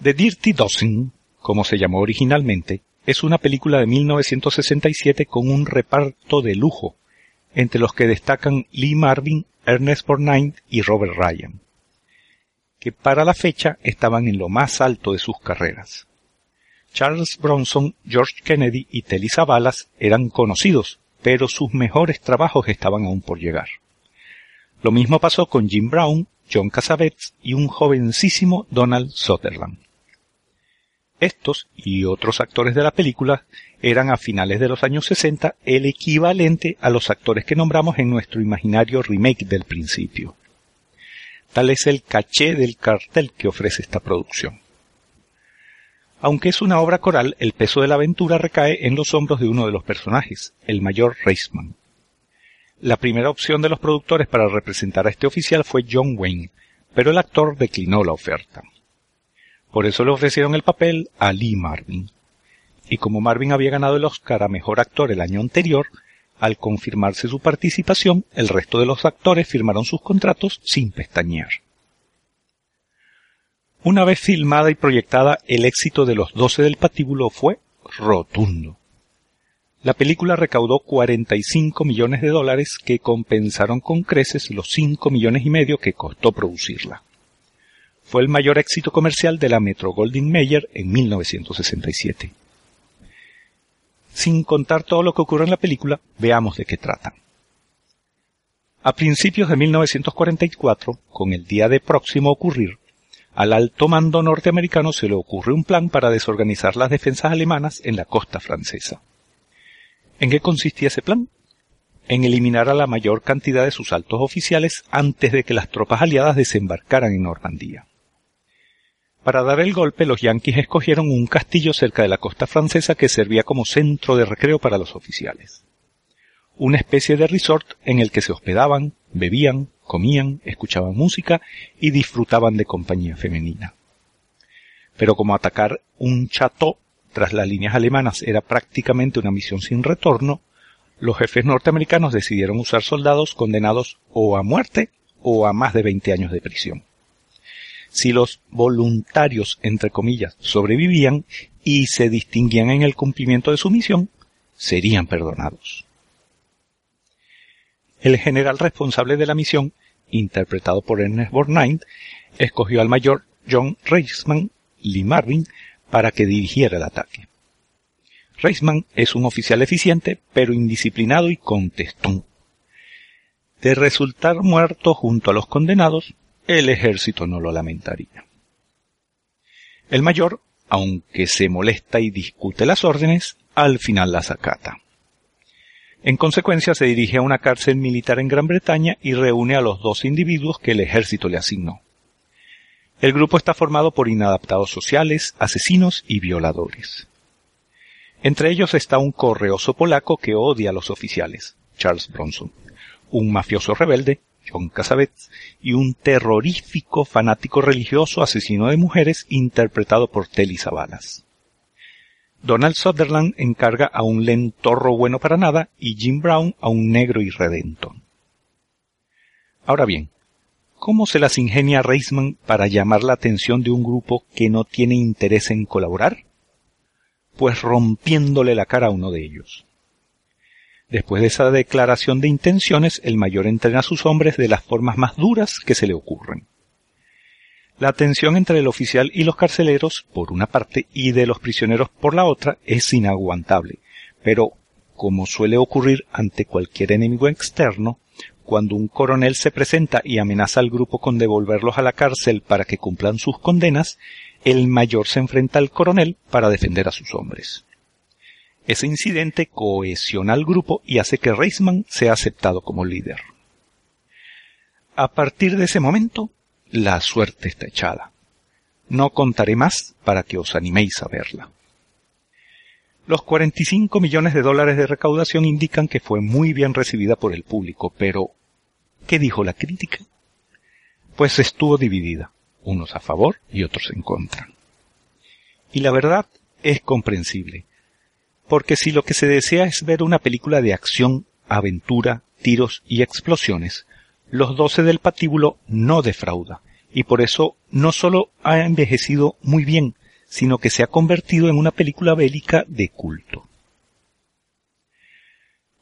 The Dirty Dozen, como se llamó originalmente, es una película de 1967 con un reparto de lujo, entre los que destacan Lee Marvin, Ernest Borgnine y Robert Ryan, que para la fecha estaban en lo más alto de sus carreras. Charles Bronson, George Kennedy y Telly Savalas eran conocidos, pero sus mejores trabajos estaban aún por llegar. Lo mismo pasó con Jim Brown, John Cassavetes y un jovencísimo Donald Sutherland. Estos y otros actores de la película eran a finales de los años 60 el equivalente a los actores que nombramos en nuestro imaginario remake del principio. Tal es el caché del cartel que ofrece esta producción. Aunque es una obra coral, el peso de la aventura recae en los hombros de uno de los personajes, el mayor Reisman. La primera opción de los productores para representar a este oficial fue John Wayne, pero el actor declinó la oferta. Por eso le ofrecieron el papel a Lee Marvin. Y como Marvin había ganado el Oscar a Mejor Actor el año anterior, al confirmarse su participación, el resto de los actores firmaron sus contratos sin pestañear. Una vez filmada y proyectada, el éxito de los doce del patíbulo fue rotundo. La película recaudó 45 millones de dólares que compensaron con creces los 5 millones y medio que costó producirla. Fue el mayor éxito comercial de la Metro Goldwyn Mayer en 1967. Sin contar todo lo que ocurre en la película, veamos de qué trata. A principios de 1944, con el día de próximo ocurrir, al alto mando norteamericano se le ocurre un plan para desorganizar las defensas alemanas en la costa francesa. ¿En qué consistía ese plan? En eliminar a la mayor cantidad de sus altos oficiales antes de que las tropas aliadas desembarcaran en Normandía. Para dar el golpe, los yanquis escogieron un castillo cerca de la costa francesa que servía como centro de recreo para los oficiales. Una especie de resort en el que se hospedaban, bebían, comían, escuchaban música y disfrutaban de compañía femenina. Pero como atacar un chateau tras las líneas alemanas era prácticamente una misión sin retorno, los jefes norteamericanos decidieron usar soldados condenados o a muerte o a más de 20 años de prisión. Si los voluntarios, entre comillas, sobrevivían y se distinguían en el cumplimiento de su misión, serían perdonados. El general responsable de la misión, interpretado por Ernest Borgnine, escogió al mayor John Reisman Lee Marvin para que dirigiera el ataque. Reisman es un oficial eficiente, pero indisciplinado y contestón. De resultar muerto junto a los condenados, el ejército no lo lamentaría. El mayor, aunque se molesta y discute las órdenes, al final las acata. En consecuencia se dirige a una cárcel militar en Gran Bretaña y reúne a los dos individuos que el ejército le asignó. El grupo está formado por inadaptados sociales, asesinos y violadores. Entre ellos está un correoso polaco que odia a los oficiales, Charles Bronson, un mafioso rebelde, John Cassavetes, y un terrorífico fanático religioso asesino de mujeres interpretado por Telly Savalas. Donald Sutherland encarga a un lentorro bueno para nada y Jim Brown a un negro irredento. Ahora bien, ¿cómo se las ingenia Reisman para llamar la atención de un grupo que no tiene interés en colaborar? Pues rompiéndole la cara a uno de ellos. Después de esa declaración de intenciones, el mayor entrena a sus hombres de las formas más duras que se le ocurren. La tensión entre el oficial y los carceleros, por una parte, y de los prisioneros por la otra, es inaguantable. Pero, como suele ocurrir ante cualquier enemigo externo, cuando un coronel se presenta y amenaza al grupo con devolverlos a la cárcel para que cumplan sus condenas, el mayor se enfrenta al coronel para defender a sus hombres. Ese incidente cohesiona al grupo y hace que Reisman sea aceptado como líder. A partir de ese momento, la suerte está echada. No contaré más para que os animéis a verla. Los 45 millones de dólares de recaudación indican que fue muy bien recibida por el público, pero ¿qué dijo la crítica? Pues estuvo dividida, unos a favor y otros en contra. Y la verdad es comprensible, porque si lo que se desea es ver una película de acción, aventura, tiros y explosiones, Los Doce del Patíbulo no defrauda, y por eso no solo ha envejecido muy bien, sino que se ha convertido en una película bélica de culto.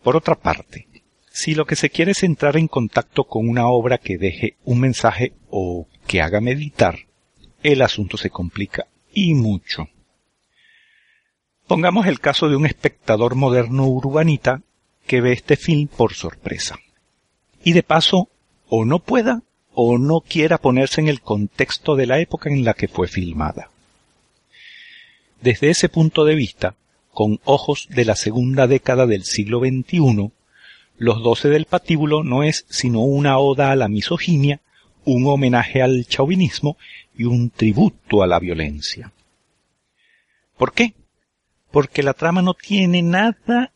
Por otra parte, si lo que se quiere es entrar en contacto con una obra que deje un mensaje o que haga meditar, el asunto se complica y mucho. Pongamos el caso de un espectador moderno urbanita que ve este film por sorpresa. Y de paso, o no pueda o no quiera ponerse en el contexto de la época en la que fue filmada. Desde ese punto de vista, con ojos de la segunda década del siglo XXI, Los Doce del Patíbulo no es sino una oda a la misoginia, un homenaje al chauvinismo y un tributo a la violencia. ¿Por qué? Porque la trama no tiene nada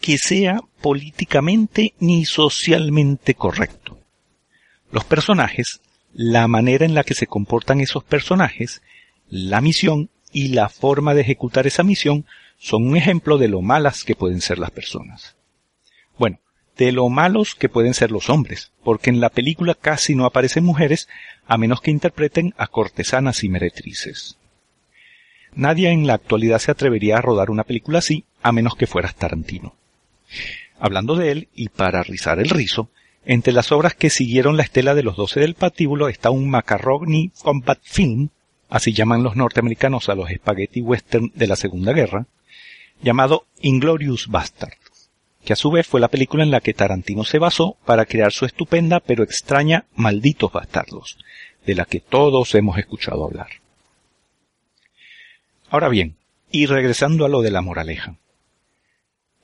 que sea políticamente ni socialmente correcto. Los personajes, la manera en la que se comportan esos personajes, la misión y la forma de ejecutar esa misión son un ejemplo de lo malas que pueden ser las personas. Bueno, de lo malos que pueden ser los hombres, porque en la película casi no aparecen mujeres a menos que interpreten a cortesanas y meretrices. Nadie en la actualidad se atrevería a rodar una película así a menos que fueras Tarantino. Hablando de él, y para rizar el rizo, entre las obras que siguieron la estela de los doce del patíbulo está un Macaroni Combat Film, así llaman los norteamericanos a los spaghetti western de la Segunda Guerra, llamado Inglorious Bastard, que a su vez fue la película en la que Tarantino se basó para crear su estupenda pero extraña Malditos Bastardos, de la que todos hemos escuchado hablar. Ahora bien, y regresando a lo de la moraleja.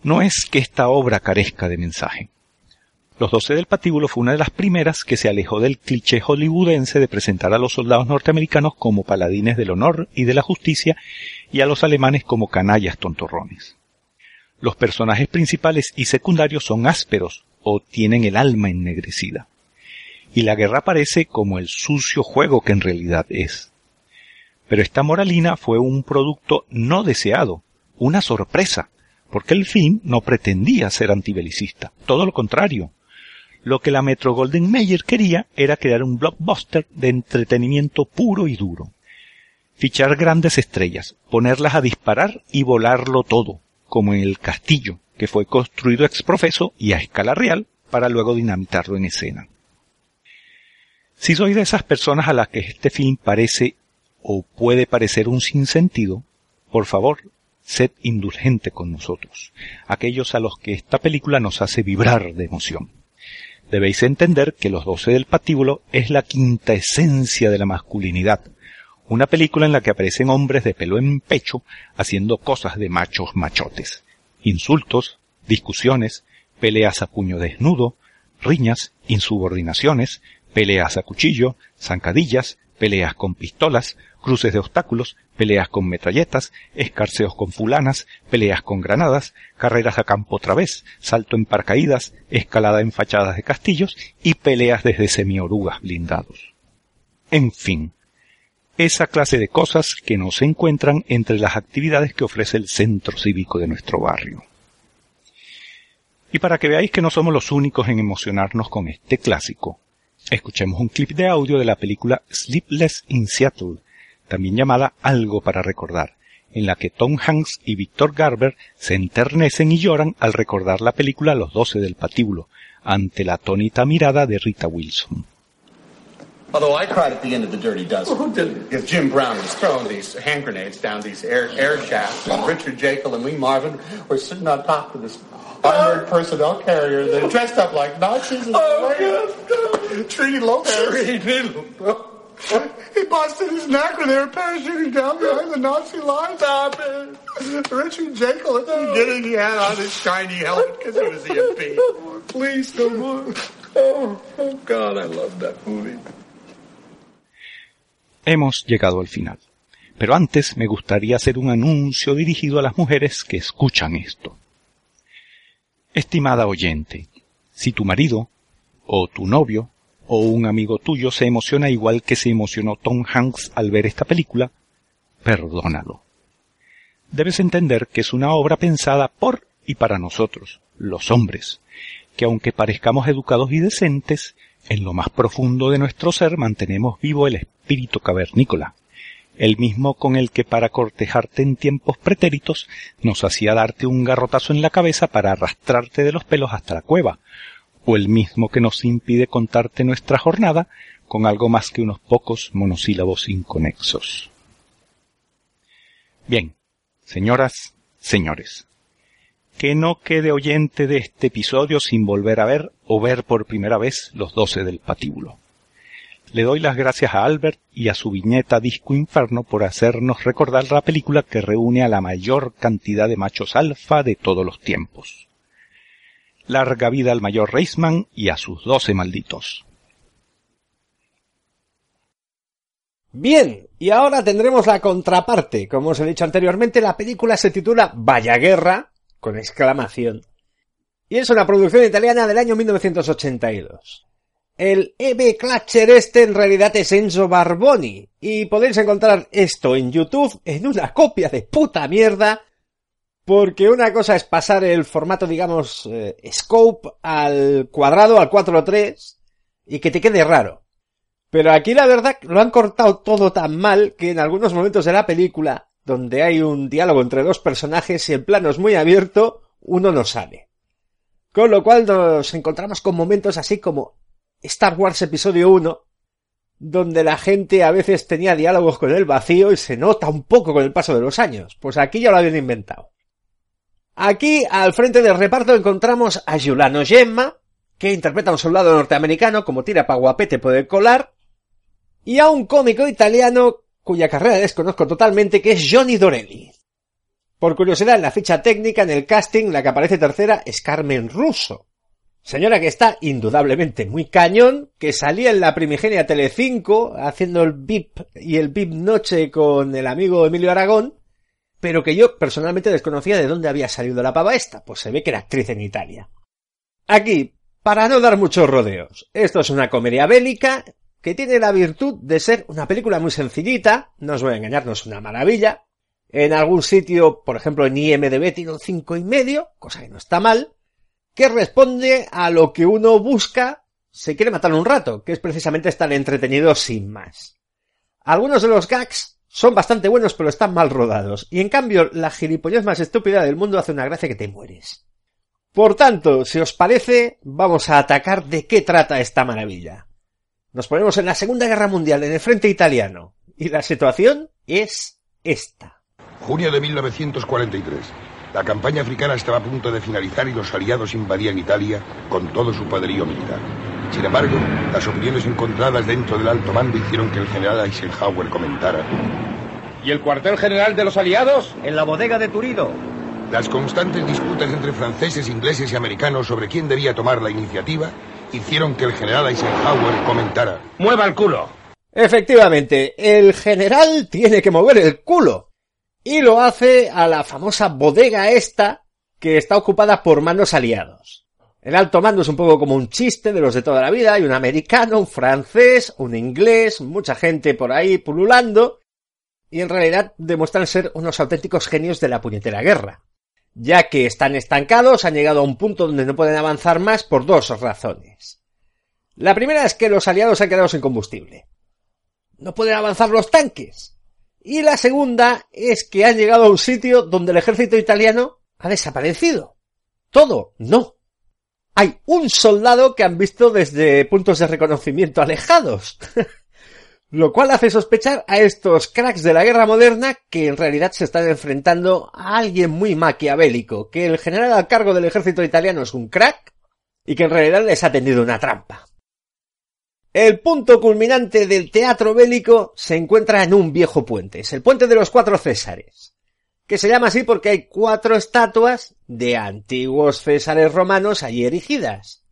No es que esta obra carezca de mensaje. Los Doce del Patíbulo fue una de las primeras que se alejó del cliché hollywoodense de presentar a los soldados norteamericanos como paladines del honor y de la justicia y a los alemanes como canallas tontorrones. Los personajes principales y secundarios son ásperos o tienen el alma ennegrecida. Y la guerra parece como el sucio juego que en realidad es. Pero esta moralina fue un producto no deseado, una sorpresa, porque el film no pretendía ser antibelicista, todo lo contrario. Lo que la Metro Golden Mayer quería era crear un blockbuster de entretenimiento puro y duro. Fichar grandes estrellas, ponerlas a disparar y volarlo todo, como en el castillo, que fue construido ex profeso y a escala real para luego dinamitarlo en escena. Si soy de esas personas a las que este film parece o puede parecer un sinsentido, por favor, sed indulgente con nosotros, aquellos a los que esta película nos hace vibrar de emoción. Debéis entender que Los Doce del Patíbulo es la quinta esencia de la masculinidad, una película en la que aparecen hombres de pelo en pecho haciendo cosas de machos machotes, insultos, discusiones, peleas a puño desnudo, riñas, insubordinaciones, peleas a cuchillo, zancadillas, peleas con pistolas, cruces de obstáculos, peleas con metralletas, escarceos con fulanas, peleas con granadas, carreras a campo otra vez, salto en paracaídas, escalada en fachadas de castillos y peleas desde semiorugas blindados. En fin, esa clase de cosas que no se encuentran entre las actividades que ofrece el centro cívico de nuestro barrio. Y para que veáis que no somos los únicos en emocionarnos con este clásico, escuchemos un clip de audio de la película Sleepless in Seattle, también llamada Algo para recordar, en la que Tom Hanks y Victor Garber se enternecen y lloran al recordar la película Los Doce del Patíbulo, ante la atónita mirada de Rita Wilson. Although I cried at the end of the Dirty Dozen. Who did? Because Jim Brown was throwing these hand grenades down these air, air shafts, and Richard Jekyll and Lee Marvin were sitting on top of this armored personnel carrier. They're dressed up like Nazis. And oh, Trini Lopez. Trini Lopez. He busted his neck when they were parachuting down behind the Nazi lines. Stop it. Richard Jekyll at the beginning, he had on his shiny helmet because he was EMP. Please, no more. Oh, oh, God, I love that movie. Hemos llegado al final. Pero antes me gustaría hacer un anuncio dirigido a las mujeres que escuchan esto. Estimada oyente, si tu marido, o tu novio, o un amigo tuyo se emociona igual que se emocionó Tom Hanks al ver esta película, perdónalo. Debes entender que es una obra pensada por y para nosotros, los hombres, que aunque parezcamos educados y decentes, en lo más profundo de nuestro ser mantenemos vivo el espíritu cavernícola, el mismo con el que para cortejarte en tiempos pretéritos nos hacía darte un garrotazo en la cabeza para arrastrarte de los pelos hasta la cueva, o el mismo que nos impide contarte nuestra jornada con algo más que unos pocos monosílabos inconexos. Bien, señoras, señores, que no quede oyente de este episodio sin volver a ver o ver por primera vez los doce del patíbulo. Le doy las gracias a Albert y a su viñeta Disco Inferno por hacernos recordar la película que reúne a la mayor cantidad de machos alfa de todos los tiempos. Larga vida al mayor Reisman y a sus doce malditos. Bien, y ahora tendremos la contraparte. Como os he dicho anteriormente, la película se titula Vaya Guerra, con exclamación. Y es una producción italiana del año 1982. El EB Clutcher este en realidad es Enzo Barboni, y podéis encontrar esto en YouTube en una copia de puta mierda, porque una cosa es pasar el formato, digamos, eh, scope al cuadrado, al 4.3, y que te quede raro. Pero aquí la verdad lo han cortado todo tan mal que en algunos momentos de la película, donde hay un diálogo entre dos personajes y el plano es muy abierto, uno no sale. Con lo cual nos encontramos con momentos así como Star Wars Episodio 1, donde la gente a veces tenía diálogos con el vacío y se nota un poco con el paso de los años. Pues aquí ya lo habían inventado. Aquí, al frente del reparto, encontramos a Giuliano Gemma, que interpreta a un soldado norteamericano como tira pa' guapete puede colar, y a un cómico italiano cuya carrera desconozco totalmente, que es Johnny Dorelli. Por curiosidad, en la ficha técnica, en el casting, la que aparece tercera es Carmen Russo. Señora que está indudablemente muy cañón, que salía en la primigenia Telecinco haciendo el VIP y el VIP Noche con el amigo Emilio Aragón, pero que yo personalmente desconocía de dónde había salido la pava esta, pues se ve que era actriz en Italia. Aquí, para no dar muchos rodeos, esto es una comedia bélica que tiene la virtud de ser una película muy sencillita, no os voy a engañar, no es una maravilla. En algún sitio, por ejemplo en IMDB tiene un cinco y medio, cosa que no está mal, que responde a lo que uno busca, se quiere matar un rato, que es precisamente estar entretenido sin más. Algunos de los gags son bastante buenos pero están mal rodados, y en cambio la gilipollez más estúpida del mundo hace una gracia que te mueres. Por tanto, si os parece, vamos a atacar de qué trata esta maravilla. Nos ponemos en la Segunda Guerra Mundial en el frente italiano, y la situación es esta. Junio de 1943. La campaña africana estaba a punto de finalizar y los aliados invadían Italia con todo su poderío militar. Sin embargo, las opiniones encontradas dentro del alto mando hicieron que el general Eisenhower comentara. ¿Y el cuartel general de los aliados? En la bodega de Turido. Las constantes disputas entre franceses, ingleses y americanos sobre quién debía tomar la iniciativa hicieron que el general Eisenhower comentara. ¡Mueva el culo! Efectivamente, el general tiene que mover el culo. Y lo hace a la famosa bodega esta que está ocupada por manos aliados. El alto mando es un poco como un chiste de los de toda la vida. Hay un americano, un francés, un inglés, mucha gente por ahí pululando. Y en realidad demuestran ser unos auténticos genios de la puñetera guerra. Ya que están estancados, han llegado a un punto donde no pueden avanzar más por dos razones. La primera es que los aliados han quedado sin combustible. No pueden avanzar los tanques. Y la segunda es que han llegado a un sitio donde el ejército italiano ha desaparecido. Todo, no. Hay un soldado que han visto desde puntos de reconocimiento alejados. (laughs) Lo cual hace sospechar a estos cracks de la guerra moderna que en realidad se están enfrentando a alguien muy maquiavélico, que el general al cargo del ejército italiano es un crack y que en realidad les ha tendido una trampa. El punto culminante del teatro bélico se encuentra en un viejo puente, es el puente de los cuatro Césares, que se llama así porque hay cuatro estatuas de antiguos Césares romanos allí erigidas.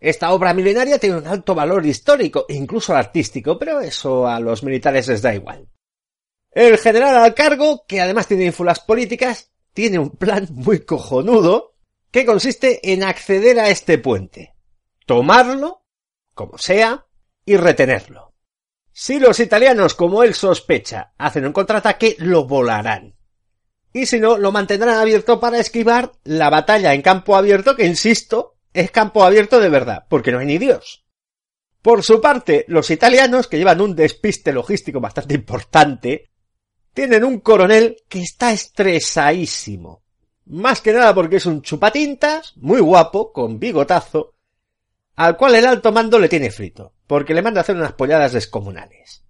Esta obra milenaria tiene un alto valor histórico e incluso artístico, pero eso a los militares les da igual. El general al cargo, que además tiene ínfulas políticas, tiene un plan muy cojonudo que consiste en acceder a este puente, tomarlo, como sea, y retenerlo. Si los italianos, como él sospecha, hacen un contraataque, lo volarán. Y si no, lo mantendrán abierto para esquivar la batalla en campo abierto, que insisto, es campo abierto de verdad, porque no hay ni Dios. Por su parte, los italianos, que llevan un despiste logístico bastante importante, tienen un coronel que está estresadísimo. Más que nada porque es un chupatintas, muy guapo, con bigotazo, al cual el alto mando le tiene frito, porque le manda hacer unas polladas descomunales.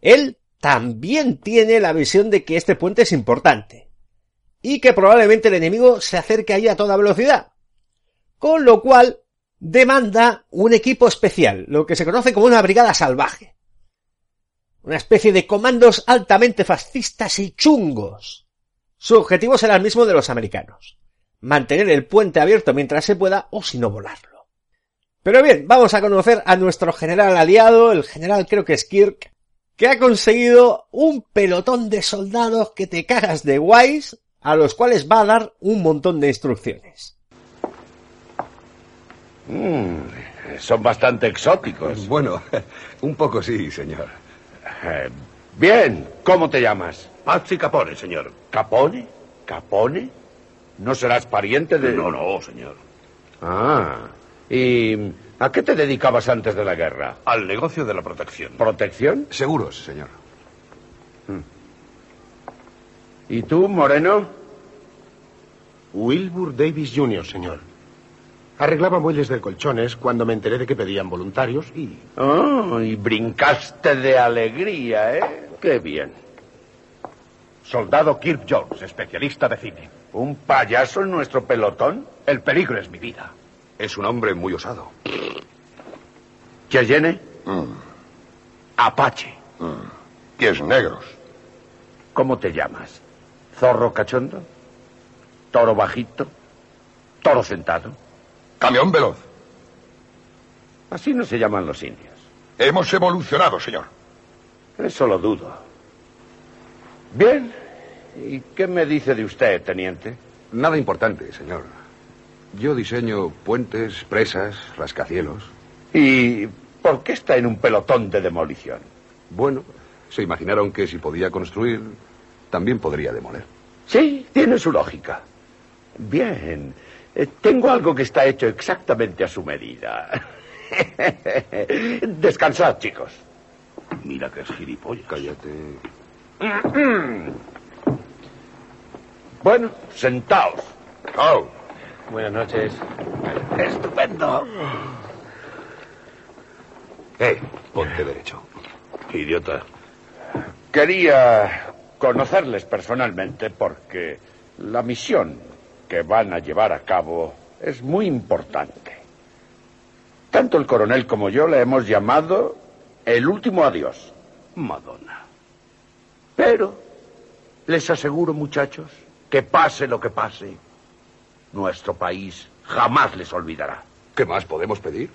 Él también tiene la visión de que este puente es importante, y que probablemente el enemigo se acerque ahí a toda velocidad, con lo cual demanda un equipo especial, lo que se conoce como una brigada salvaje. Una especie de comandos altamente fascistas y chungos. Su objetivo será el mismo de los americanos. Mantener el puente abierto mientras se pueda o si no volarlo. Pero bien, vamos a conocer a nuestro general aliado, el general creo que es Kirk, que ha conseguido un pelotón de soldados que te cagas de guays, a los cuales va a dar un montón de instrucciones. Mm, son bastante exóticos. Bueno, (laughs) un poco sí, señor. Eh, bien, ¿cómo te llamas? Pazzi Capone, señor. ¿Capone? ¿Capone? ¿No serás pariente de...? No, no, señor. Ah, ¿y a qué te dedicabas antes de la guerra? Al negocio de la protección. ¿Protección? Seguros, señor. Mm. ¿Y tú, Moreno? Wilbur Davis Jr., señor. Arreglaba muelles de colchones cuando me enteré de que pedían voluntarios y... Oh, y brincaste de alegría, ¿eh? Qué bien. Soldado Kirk Jones, especialista de cine. ¿Un payaso en nuestro pelotón? El peligro es mi vida. Es un hombre muy osado. ¿Cheyenne? Mm. Apache. Mm. Pies negros. ¿Cómo te llamas? ¿Zorro cachondo? ¿Toro bajito? ¿Toro sentado? Camión veloz. Así no se llaman los indios. Hemos evolucionado, señor. Eso lo dudo. Bien. ¿Y qué me dice de usted, teniente? Nada importante, señor. Yo diseño puentes, presas, rascacielos. ¿Y por qué está en un pelotón de demolición? Bueno, se imaginaron que si podía construir, también podría demoler. Sí, tiene su lógica. Bien. Eh, tengo algo que está hecho exactamente a su medida. (laughs) Descansad, chicos. Mira que es gilipollas. Cállate. (clears throat) Bueno, sentaos. Oh. Buenas noches. Estupendo. Eh, ponte derecho. Idiota. Quería conocerles personalmente porque la misión que van a llevar a cabo es muy importante. Tanto el coronel como yo le hemos llamado el último adiós. Madonna. Pero les aseguro, muchachos, que pase lo que pase, nuestro país jamás les olvidará. ¿Qué más podemos pedir?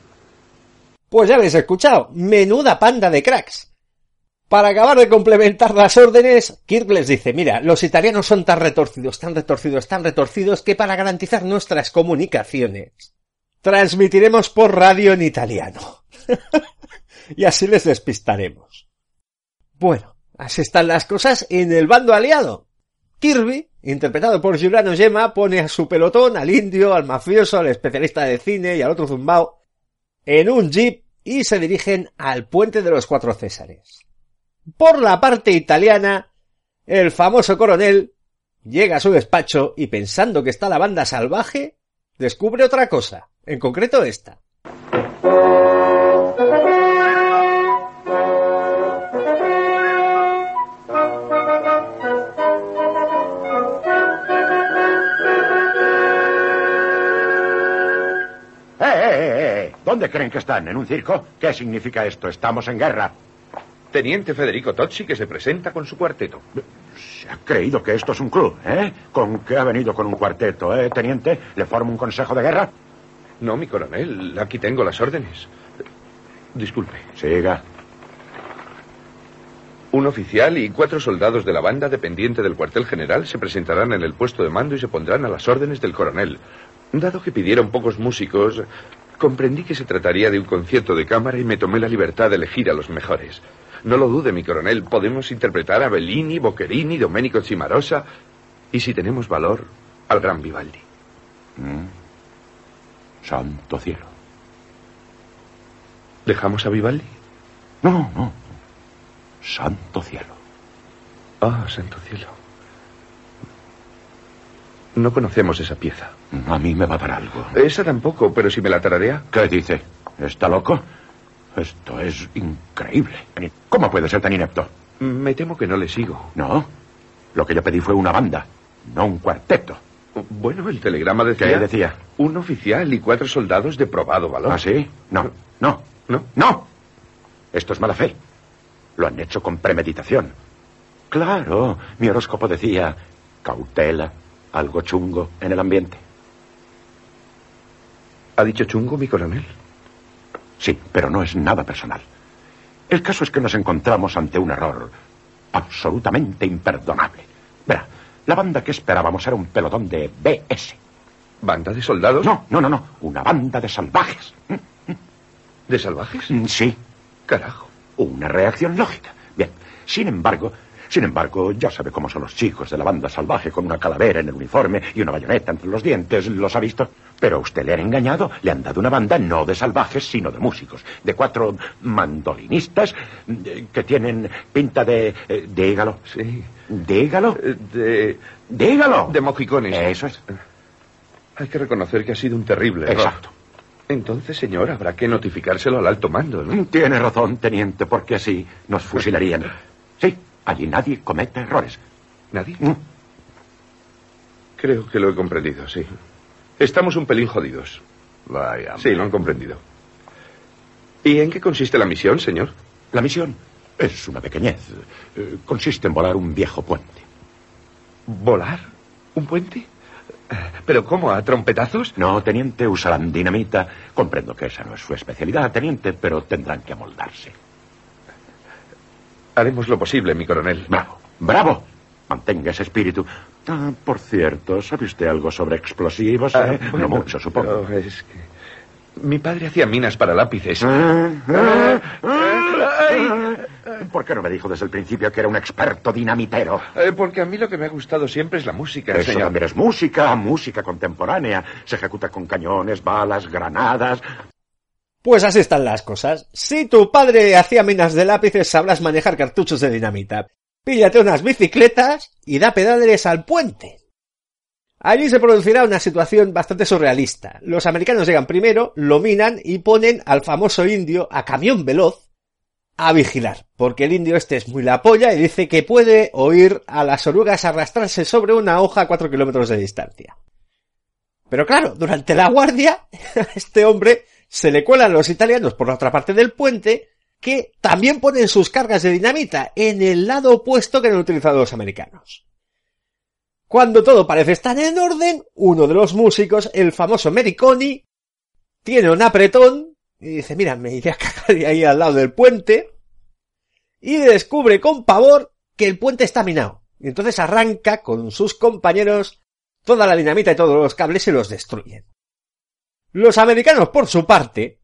Pues ya les he escuchado. Menuda panda de cracks. Para acabar de complementar las órdenes, Kirk les dice, mira, los italianos son tan retorcidos, tan retorcidos, tan retorcidos que para garantizar nuestras comunicaciones, transmitiremos por radio en italiano. (laughs) y así les despistaremos. Bueno, así están las cosas en el bando aliado. Kirby, interpretado por Giuliano Gemma, pone a su pelotón, al indio, al mafioso, al especialista de cine y al otro zumbao, en un jeep y se dirigen al puente de los cuatro Césares. Por la parte italiana, el famoso coronel llega a su despacho y pensando que está la banda salvaje, descubre otra cosa, en concreto esta. ¿Dónde creen que están? ¿En un circo? ¿Qué significa esto? Estamos en guerra. Teniente Federico Tozzi que se presenta con su cuarteto. Se ha creído que esto es un club, ¿eh? ¿Con qué ha venido con un cuarteto, eh, teniente? ¿Le forma un consejo de guerra? No, mi coronel, aquí tengo las órdenes. Disculpe. Siga. Un oficial y cuatro soldados de la banda dependiente del cuartel general se presentarán en el puesto de mando y se pondrán a las órdenes del coronel. Dado que pidieron pocos músicos, comprendí que se trataría de un concierto de cámara y me tomé la libertad de elegir a los mejores. No lo dude, mi coronel, podemos interpretar a Bellini, Boccherini, Domenico Cimarosa y, si tenemos valor, al gran Vivaldi. Mm. Santo cielo. ¿Dejamos a Vivaldi? No, no. Santo cielo. Ah, santo cielo. No conocemos esa pieza. A mí me va a dar algo. Esa tampoco, pero si me la tararea. ¿Qué dice? ¿Está loco? Esto es increíble. ¿Cómo puede ser tan inepto? Me temo que no le sigo. No. Lo que yo pedí fue una banda, no un cuarteto. Bueno, el telegrama decía... ¿Qué decía? Un oficial y cuatro soldados de probado valor. ¿Ah, sí? No, no, no, no. Esto es mala fe. Lo han hecho con premeditación. Claro, mi horóscopo decía cautela, algo chungo en el ambiente. ¿Ha dicho chungo, mi coronel? Sí, pero no es nada personal. El caso es que nos encontramos ante un error absolutamente imperdonable. Verá, la banda que esperábamos era un pelotón de BS. ¿Banda de soldados? No, no, no, no. Una banda de salvajes. ¿De salvajes? Mm, Sí. Carajo. Una reacción lógica. Bien, sin embargo, sin embargo, ya sabe cómo son los chicos de la banda salvaje con una calavera en el uniforme y una bayoneta entre los dientes. ¿Los ha visto? Pero a usted le han engañado, le han dado una banda no de salvajes, sino de músicos, de cuatro mandolinistas eh, que tienen pinta de... eh, dígalo. Sí. Dígalo. De... Dígalo. De mojicones. Eso es. Hay que reconocer que ha sido un terrible error. Exacto. Entonces, señor, habrá que notificárselo al alto mando, ¿no? Tiene razón, teniente, porque así nos fusilarían. (laughs) Allí nadie comete errores. ¿Nadie? Mm. Creo que lo he comprendido, sí. Estamos un pelín jodidos. Vaya. Sí, lo han comprendido. ¿Y en qué consiste la misión, señor? La misión es una pequeñez. Eh, consiste en volar un viejo puente. ¿Volar? ¿Un puente? ¿Pero cómo? ¿A trompetazos? No, teniente, usarán dinamita. Comprendo que esa no es su especialidad, teniente, pero tendrán que amoldarse. Haremos lo posible, mi coronel. Bravo, bravo. Mantenga ese espíritu. Ah, por cierto, ¿sabe usted algo sobre explosivos? Ah, eh? bueno, no mucho, supongo. es que... Mi padre hacía minas para lápices. Ah, ¿Por qué no me dijo desde el principio que era un experto dinamitero? Eh, porque a mí lo que me ha gustado siempre es la música, Eso señor. también es música, música contemporánea. Se ejecuta con cañones, balas, granadas. Pues así están las cosas. Si tu padre hacía minas de lápices, sabrás manejar cartuchos de dinamita. Píllate unas bicicletas y da pedales al puente. Allí se producirá una situación bastante surrealista. Los americanos llegan primero, lo minan y ponen al famoso indio a camión veloz a vigilar, porque el indio este es muy la polla y dice que puede oír a las orugas arrastrarse sobre una hoja a cuatro kilómetros de distancia. Pero claro, durante la guardia, (laughs) este hombre se le cuelan los italianos por la otra parte del puente, que también ponen sus cargas de dinamita en el lado opuesto que han utilizado los americanos. Cuando todo parece estar en orden, uno de los músicos, el famoso Mericoni, tiene un apretón y dice, mira, me iré a cagar ahí al lado del puente, y descubre con pavor que el puente está minado. Y entonces arranca con sus compañeros toda la dinamita y todos los cables y los destruyen. Los americanos, por su parte,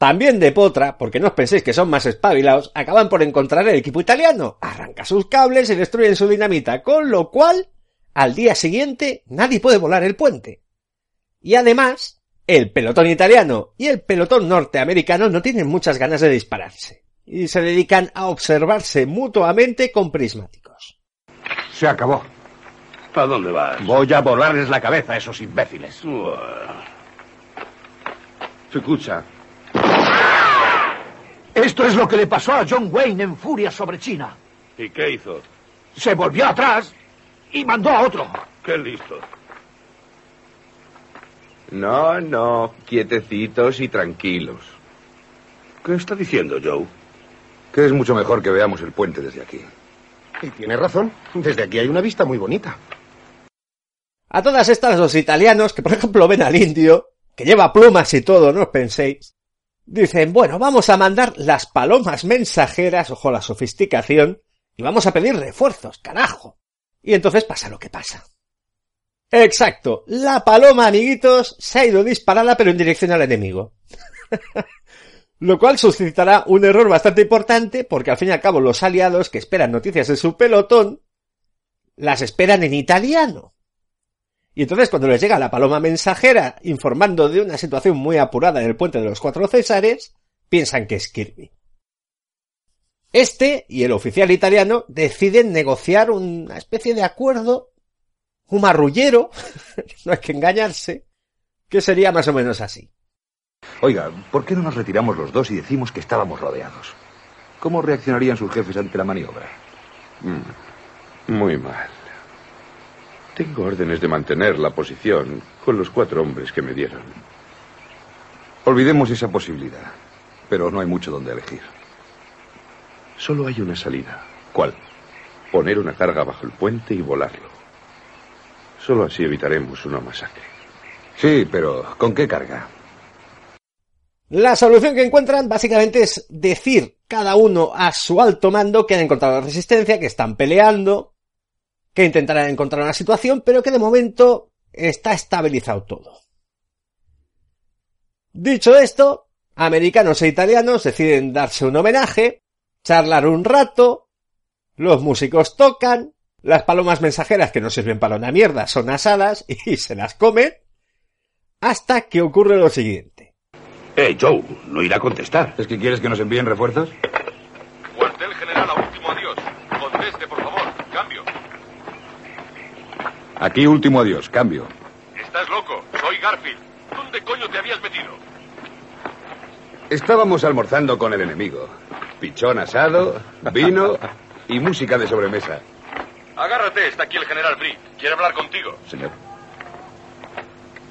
también de potra, porque no os penséis que son más espabilados, acaban por encontrar el equipo italiano, arranca sus cables y destruyen su dinamita, con lo cual, al día siguiente, nadie puede volar el puente. Y además, el pelotón italiano y el pelotón norteamericano no tienen muchas ganas de dispararse, y se dedican a observarse mutuamente con prismáticos. Se acabó. ¿A dónde vas? Voy a volarles la cabeza a esos imbéciles. Escucha, Esto es lo que le pasó a John Wayne en furia sobre China. ¿Y qué hizo? Se volvió atrás y mandó a otro. Qué listo. No, no, quietecitos y tranquilos. ¿Qué está diciendo Joe? Que es mucho mejor que veamos el puente desde aquí. Y tiene razón. Desde aquí hay una vista muy bonita. A todas estas, los italianos, que por ejemplo ven al indio, que lleva plumas y todo, no os penséis, dicen, bueno, vamos a mandar las palomas mensajeras, ojo la sofisticación, y vamos a pedir refuerzos, carajo. Y entonces pasa lo que pasa. Exacto, la paloma, amiguitos, se ha ido disparada pero en dirección al enemigo. (laughs) Lo cual suscitará un error bastante importante porque al fin y al cabo los aliados que esperan noticias de su pelotón las esperan en italiano. Y entonces cuando les llega la paloma mensajera informando de una situación muy apurada en el puente de los cuatro Césares, piensan que es Kirby. Este y el oficial italiano deciden negociar una especie de acuerdo, un marrullero, (laughs) no hay que engañarse, que sería más o menos así. Oiga, ¿por qué no nos retiramos los dos y decimos que estábamos rodeados? ¿Cómo reaccionarían sus jefes ante la maniobra? Mm, muy mal. Tengo órdenes de mantener la posición con los cuatro hombres que me dieron. Olvidemos esa posibilidad, pero no hay mucho donde elegir. Solo hay una salida. ¿Cuál? Poner una carga bajo el puente y volarlo. Solo así evitaremos una masacre. Sí, pero ¿con qué carga? La solución que encuentran básicamente es decir cada uno a su alto mando que han encontrado resistencia, que están peleando, que intentarán encontrar una situación, pero que de momento está estabilizado todo. Dicho esto, americanos e italianos deciden darse un homenaje, charlar un rato, los músicos tocan, las palomas mensajeras que no sirven para una mierda son asadas (laughs) y se las comen, hasta que ocurre lo siguiente. Eh, Joe, no irá a contestar. ¿Es que quieres que nos envíen refuerzos? Cuartel general a último adiós. Conteste, por favor. Cambio. Aquí último adiós, cambio. Estás loco. Soy Garfield. ¿Dónde coño te habías metido? Estábamos almorzando con el enemigo. Pichón asado, vino y música de sobremesa. Agárrate, está aquí el general Brick. Quiere hablar contigo. Señor.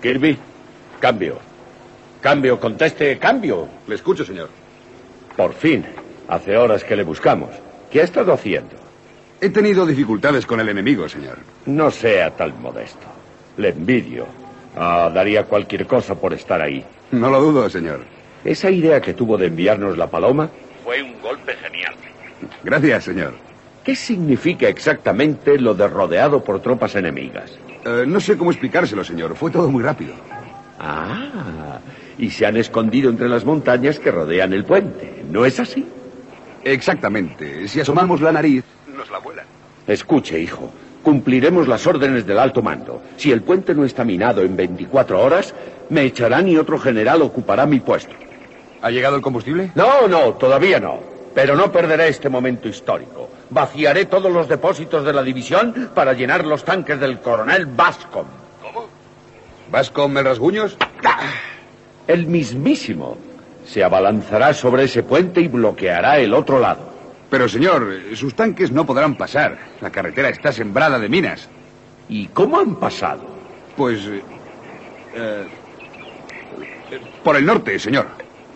Kirby, cambio. Cambio, conteste, cambio. Le escucho, señor. Por fin. Hace horas que le buscamos. ¿Qué ha estado haciendo? He tenido dificultades con el enemigo, señor. No sea tan modesto. Le envidio. Ah, daría cualquier cosa por estar ahí. No lo dudo, señor. Esa idea que tuvo de enviarnos la paloma. Fue un golpe genial. Gracias, señor. ¿Qué significa exactamente lo de rodeado por tropas enemigas? Eh, no sé cómo explicárselo, señor. Fue todo muy rápido. Ah, y se han escondido entre las montañas que rodean el puente. ¿No es así? Exactamente. Si asomamos la nariz, nos la vuelan. Escuche, hijo. Cumpliremos las órdenes del alto mando. Si el puente no está minado en 24 horas, me echarán y otro general ocupará mi puesto. ¿Ha llegado el combustible? No, no, todavía no. Pero no perderé este momento histórico. Vaciaré todos los depósitos de la división para llenar los tanques del coronel Bascom. ¿Cómo? ¿Bascom el rasguños? El mismísimo. Se abalanzará sobre ese puente y bloqueará el otro lado. Pero, señor, sus tanques no podrán pasar. La carretera está sembrada de minas. ¿Y cómo han pasado? Pues... eh, eh, por el norte, señor.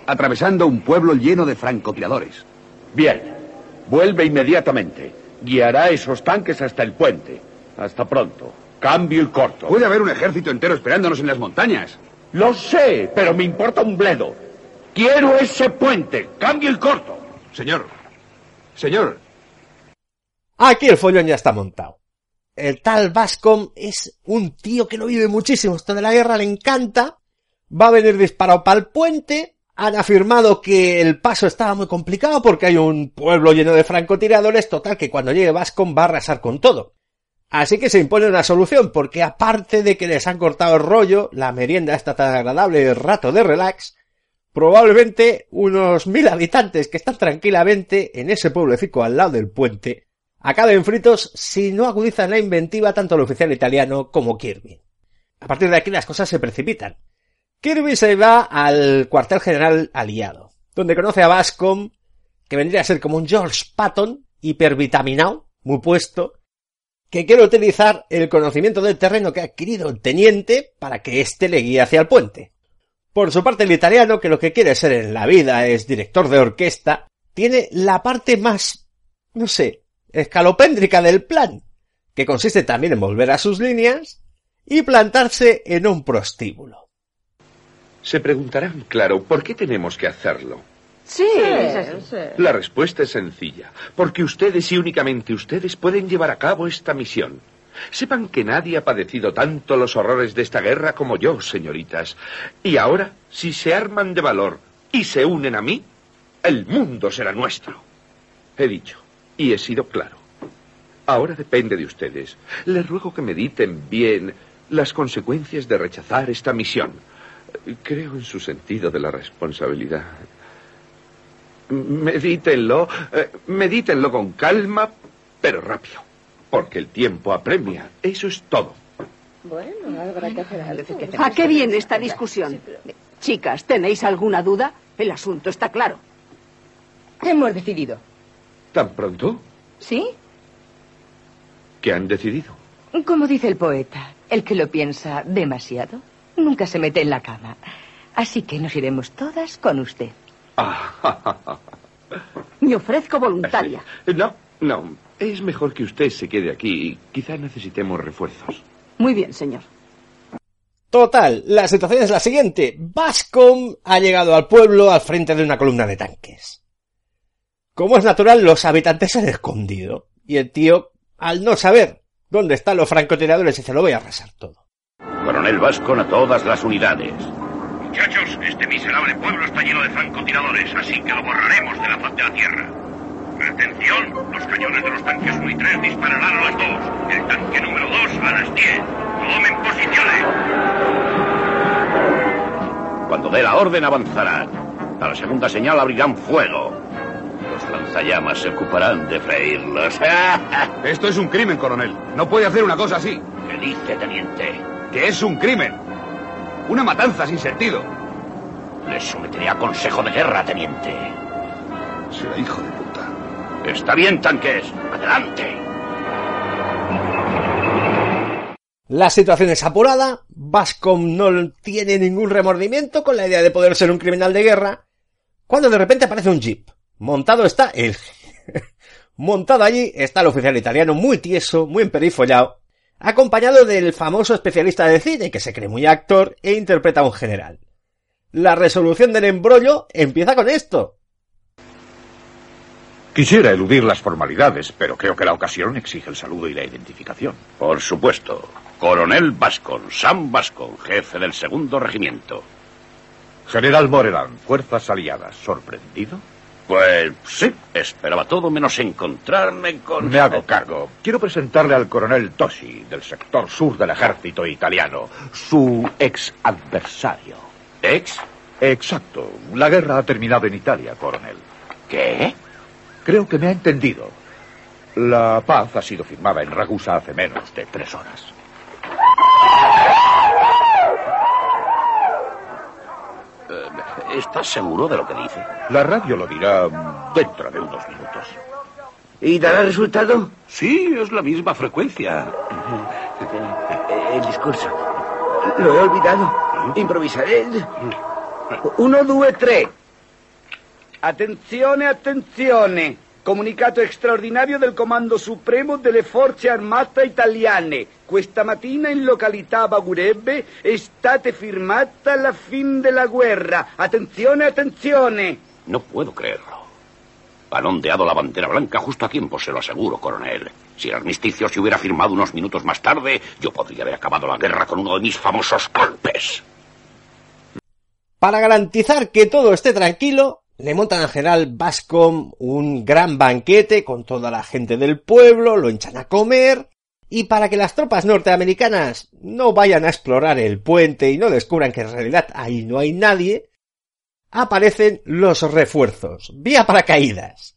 Atravesando un pueblo lleno de francotiradores. Bien. Vuelve inmediatamente. Guiará esos tanques hasta el puente. Hasta pronto. Cambio y corto. Puede haber un ejército entero esperándonos en las montañas. Lo sé, pero me importa un bledo. Quiero ese puente. Cambio y corto. Señor. Señor. Aquí el follón ya está montado. El tal Bascom es un tío que no vive muchísimo. Esto de la guerra le encanta. Va a venir disparado para el puente. Han afirmado que el paso estaba muy complicado porque hay un pueblo lleno de francotiradores. Total, que cuando llegue Bascom va a arrasar con todo. Así que se impone una solución, porque aparte de que les han cortado el rollo, la merienda está tan agradable, el rato de relax, probablemente unos mil habitantes que están tranquilamente en ese pueblecito al lado del puente, acaben fritos si no agudizan la inventiva tanto el oficial italiano como Kirby. A partir de aquí las cosas se precipitan. Kirby se va al cuartel general aliado, donde conoce a Bascom, que vendría a ser como un George Patton, hipervitaminado, muy puesto, que quiere utilizar el conocimiento del terreno que ha adquirido el teniente para que éste le guíe hacia el puente. Por su parte, el italiano, que lo que quiere ser en la vida es director de orquesta, tiene la parte más, no sé, escalopéndrica del plan, que consiste también en volver a sus líneas y plantarse en un prostíbulo. Se preguntarán, claro, ¿por qué tenemos que hacerlo? Sí, La respuesta es sencilla, porque ustedes y únicamente ustedes pueden llevar a cabo esta misión. Sepan que nadie ha padecido tanto los horrores de esta guerra como yo, señoritas. Y ahora, si se arman de valor y se unen a mí, el mundo será nuestro. He dicho, y he sido claro. Ahora depende de ustedes. Les ruego que mediten bien las consecuencias de rechazar esta misión. Creo en su sentido de la responsabilidad. Medítenlo, eh, medítenlo con calma, pero rápido, porque el tiempo apremia. Eso es todo. Bueno, habrá que hacer algo. ¿A qué viene esta discusión? Chicas, ¿tenéis alguna duda? El asunto está claro. Hemos decidido. ¿Tan pronto? ¿Sí? ¿Qué han decidido? Como dice el poeta, el que lo piensa demasiado nunca se mete en la cama. Así que nos iremos todas con usted. (laughs) Me ofrezco voluntaria. No, no. Es mejor que usted se quede aquí. Quizá necesitemos refuerzos. Muy bien, señor. Total, la situación es la siguiente. Bascom ha llegado al pueblo al frente de una columna de tanques. Como es natural, los habitantes se han escondido. Y el tío, al no saber dónde están los francotiradores, dice, lo voy a arrasar todo. Coronel Vascon a todas las unidades. Muchachos, este miserable pueblo está lleno de francotiradores, así que lo borraremos de la faz de la tierra. Atención, los cañones de los tanques 1 y 3 dispararán a las 2. El tanque número 2 a las 10. Tomen posiciones. Cuando dé la orden avanzarán. A la segunda señal abrirán fuego. Los lanzallamas se ocuparán de freírlos. (laughs) Esto es un crimen, coronel. No puede hacer una cosa así. ¿Qué dice, teniente? Que es un crimen. Una matanza sin sentido. Le someteré a consejo de guerra, teniente. Será hijo de puta. Está bien, tanques. Adelante. La situación es apurada, Bascom no tiene ningún remordimiento con la idea de poder ser un criminal de guerra, cuando de repente aparece un jeep. Montado está él. (laughs) Montado allí está el oficial italiano muy tieso, muy emperifollado, acompañado del famoso especialista de cine que se cree muy actor e interpreta a un general. La resolución del embrollo empieza con esto. Quisiera eludir las formalidades, pero creo que la ocasión exige el saludo y la identificación. Por supuesto. Coronel Bascon, Sam Bascon, jefe del segundo regimiento. General Moreland, fuerzas aliadas. ¿Sorprendido? Pues sí, esperaba todo menos encontrarme con... Me hago cargo. Quiero presentarle al coronel Toshi, del sector sur del ejército italiano, su ex adversario. ¿Ex? Exacto. La guerra ha terminado en Italia, coronel. ¿Qué? Creo que me ha entendido. La paz ha sido firmada en Ragusa hace menos de tres horas. Eh, ¿Estás seguro de lo que dice? La radio lo dirá dentro de unos minutos. ¿Y dará resultado? Sí, es la misma frecuencia. El discurso. Lo he olvidado. Improvisaré. Uno, due, tre. Attenzione, attenzione. Comunicato straordinario del Comando Supremo delle Forze Armate Italiane. Questa mattina in località Bagurebbe è stata firmata la fin della guerra. Attenzione, attenzione. No puedo creerlo. Han ondeado la bandera blanca justo a tiempo, se lo aseguro, coronel. Si el armisticio se hubiera firmado unos minutos más tarde, yo podría haber acabado la guerra con uno de mis famosos golpes. Para garantizar que todo esté tranquilo, le montan al general Bascom un gran banquete con toda la gente del pueblo, lo hinchan a comer, y para que las tropas norteamericanas no vayan a explorar el puente y no descubran que en realidad ahí no hay nadie, aparecen los refuerzos, vía paracaídas.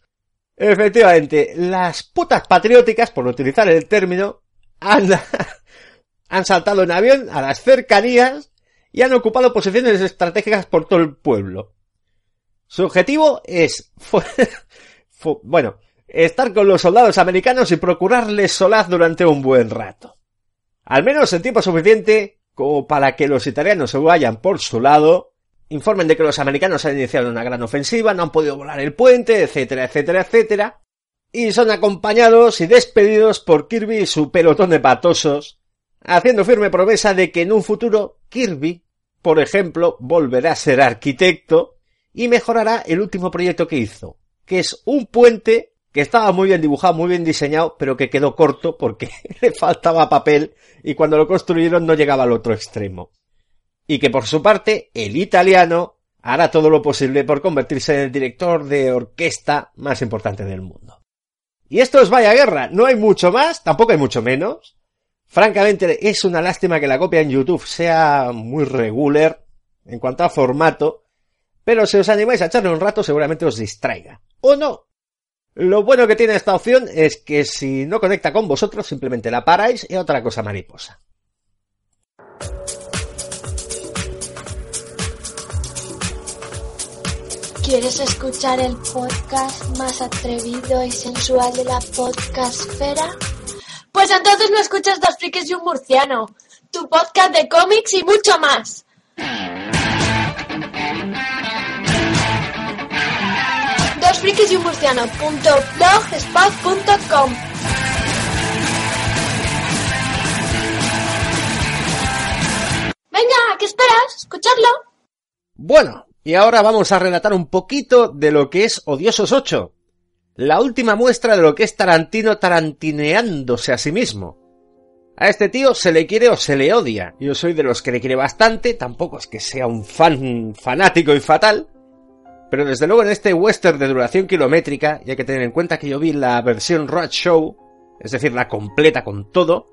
Efectivamente, las putas patrióticas, por utilizar el término, han, (laughs) han saltado en avión a las cercanías y han ocupado posiciones estratégicas por todo el pueblo. Su objetivo es, (laughs) bueno, estar con los soldados americanos y procurarles solaz durante un buen rato. Al menos en tiempo suficiente como para que los italianos se vayan por su lado, informen de que los americanos han iniciado una gran ofensiva, no han podido volar el puente, etcétera, etcétera, etcétera, y son acompañados y despedidos por Kirby y su pelotón de patosos, haciendo firme promesa de que en un futuro Kirby, por ejemplo, volverá a ser arquitecto y mejorará el último proyecto que hizo, que es un puente que estaba muy bien dibujado, muy bien diseñado, pero que quedó corto porque (laughs) le faltaba papel y cuando lo construyeron no llegaba al otro extremo. Y que por su parte, el italiano hará todo lo posible por convertirse en el director de orquesta más importante del mundo. Y esto es vaya guerra, no hay mucho más, tampoco hay mucho menos. Francamente, es una lástima que la copia en YouTube sea muy regular en cuanto a formato, pero si os animáis a echarle un rato seguramente os distraiga. O no. Lo bueno que tiene esta opción es que si no conecta con vosotros simplemente la paráis y otra cosa mariposa. ¿Quieres escuchar el podcast más atrevido y sensual de la podcastfera? Pues entonces no escuchas Dos Frikis y un Murciano, tu podcast de cómics y mucho más. Venga, ¿qué esperas? Escuchadlo. Bueno, y ahora vamos a relatar un poquito de lo que es Odiosos 8. La última muestra de lo que es Tarantino tarantineándose a sí mismo. A este tío se le quiere o se le odia. Yo soy de los que le quiere bastante, tampoco es que sea un fan fanático y fatal. Pero desde luego en este western de duración kilométrica, y hay que tener en cuenta que yo vi la versión Road Show, es decir, la completa con todo,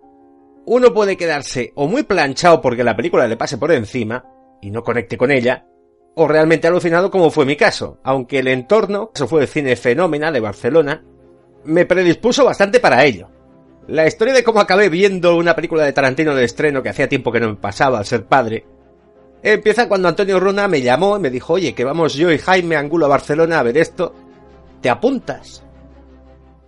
uno puede quedarse o muy planchado porque la película le pase por encima y no conecte con ella, o realmente alucinado como fue mi caso, aunque el entorno, eso fue el cine Fenómena de Barcelona, me predispuso bastante para ello. La historia de cómo acabé viendo una película de Tarantino de estreno que hacía tiempo que no me pasaba al ser padre, empieza cuando Antonio Runa me llamó y me dijo, oye, que vamos yo y Jaime Angulo a Barcelona a ver esto, ¿te apuntas?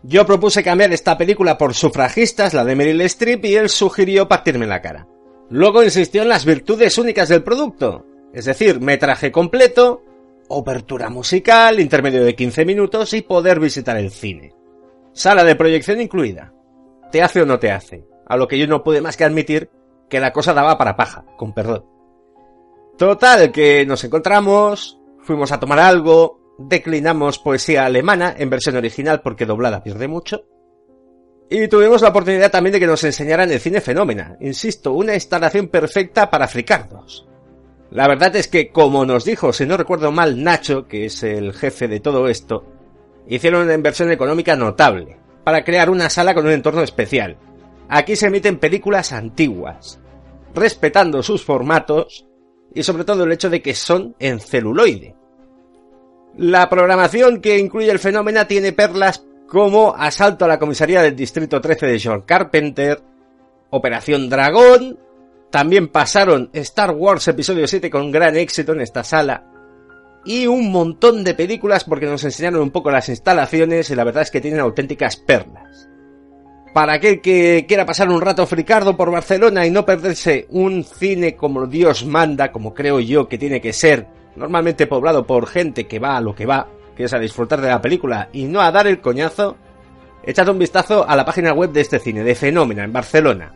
Yo propuse cambiar esta película por Sufragistas, la de Meryl Streep, y él sugirió partirme la cara. Luego insistió en las virtudes únicas del producto, es decir, metraje completo, obertura musical, intermedio de 15 minutos y poder visitar el cine. Sala de proyección incluida. ¿Te hace o no te hace? A lo que yo no pude más que admitir que la cosa daba para paja, con perdón. Total, que nos encontramos, fuimos a tomar algo, declinamos poesía alemana en versión original porque doblada pierde mucho, y tuvimos la oportunidad también de que nos enseñaran el cine fenómena, insisto, una instalación perfecta para fricardos. La verdad es que, como nos dijo, si no recuerdo mal, Nacho, que es el jefe de todo esto, hicieron una inversión económica notable, para crear una sala con un entorno especial. Aquí se emiten películas antiguas, respetando sus formatos y sobre todo el hecho de que son en celuloide. La programación que incluye el fenómeno tiene perlas como Asalto a la comisaría del Distrito 13 de John Carpenter, Operación Dragón, también pasaron Star Wars Episodio 7 con gran éxito en esta sala, y un montón de películas porque nos enseñaron un poco las instalaciones y la verdad es que tienen auténticas perlas. Para aquel que quiera pasar un rato fricardo por Barcelona y no perderse un cine como Dios manda, como creo yo que tiene que ser, normalmente poblado por gente que va a lo que va, que es a disfrutar de la película y no a dar el coñazo, echad un vistazo a la página web de este cine, de Fenómena, en Barcelona,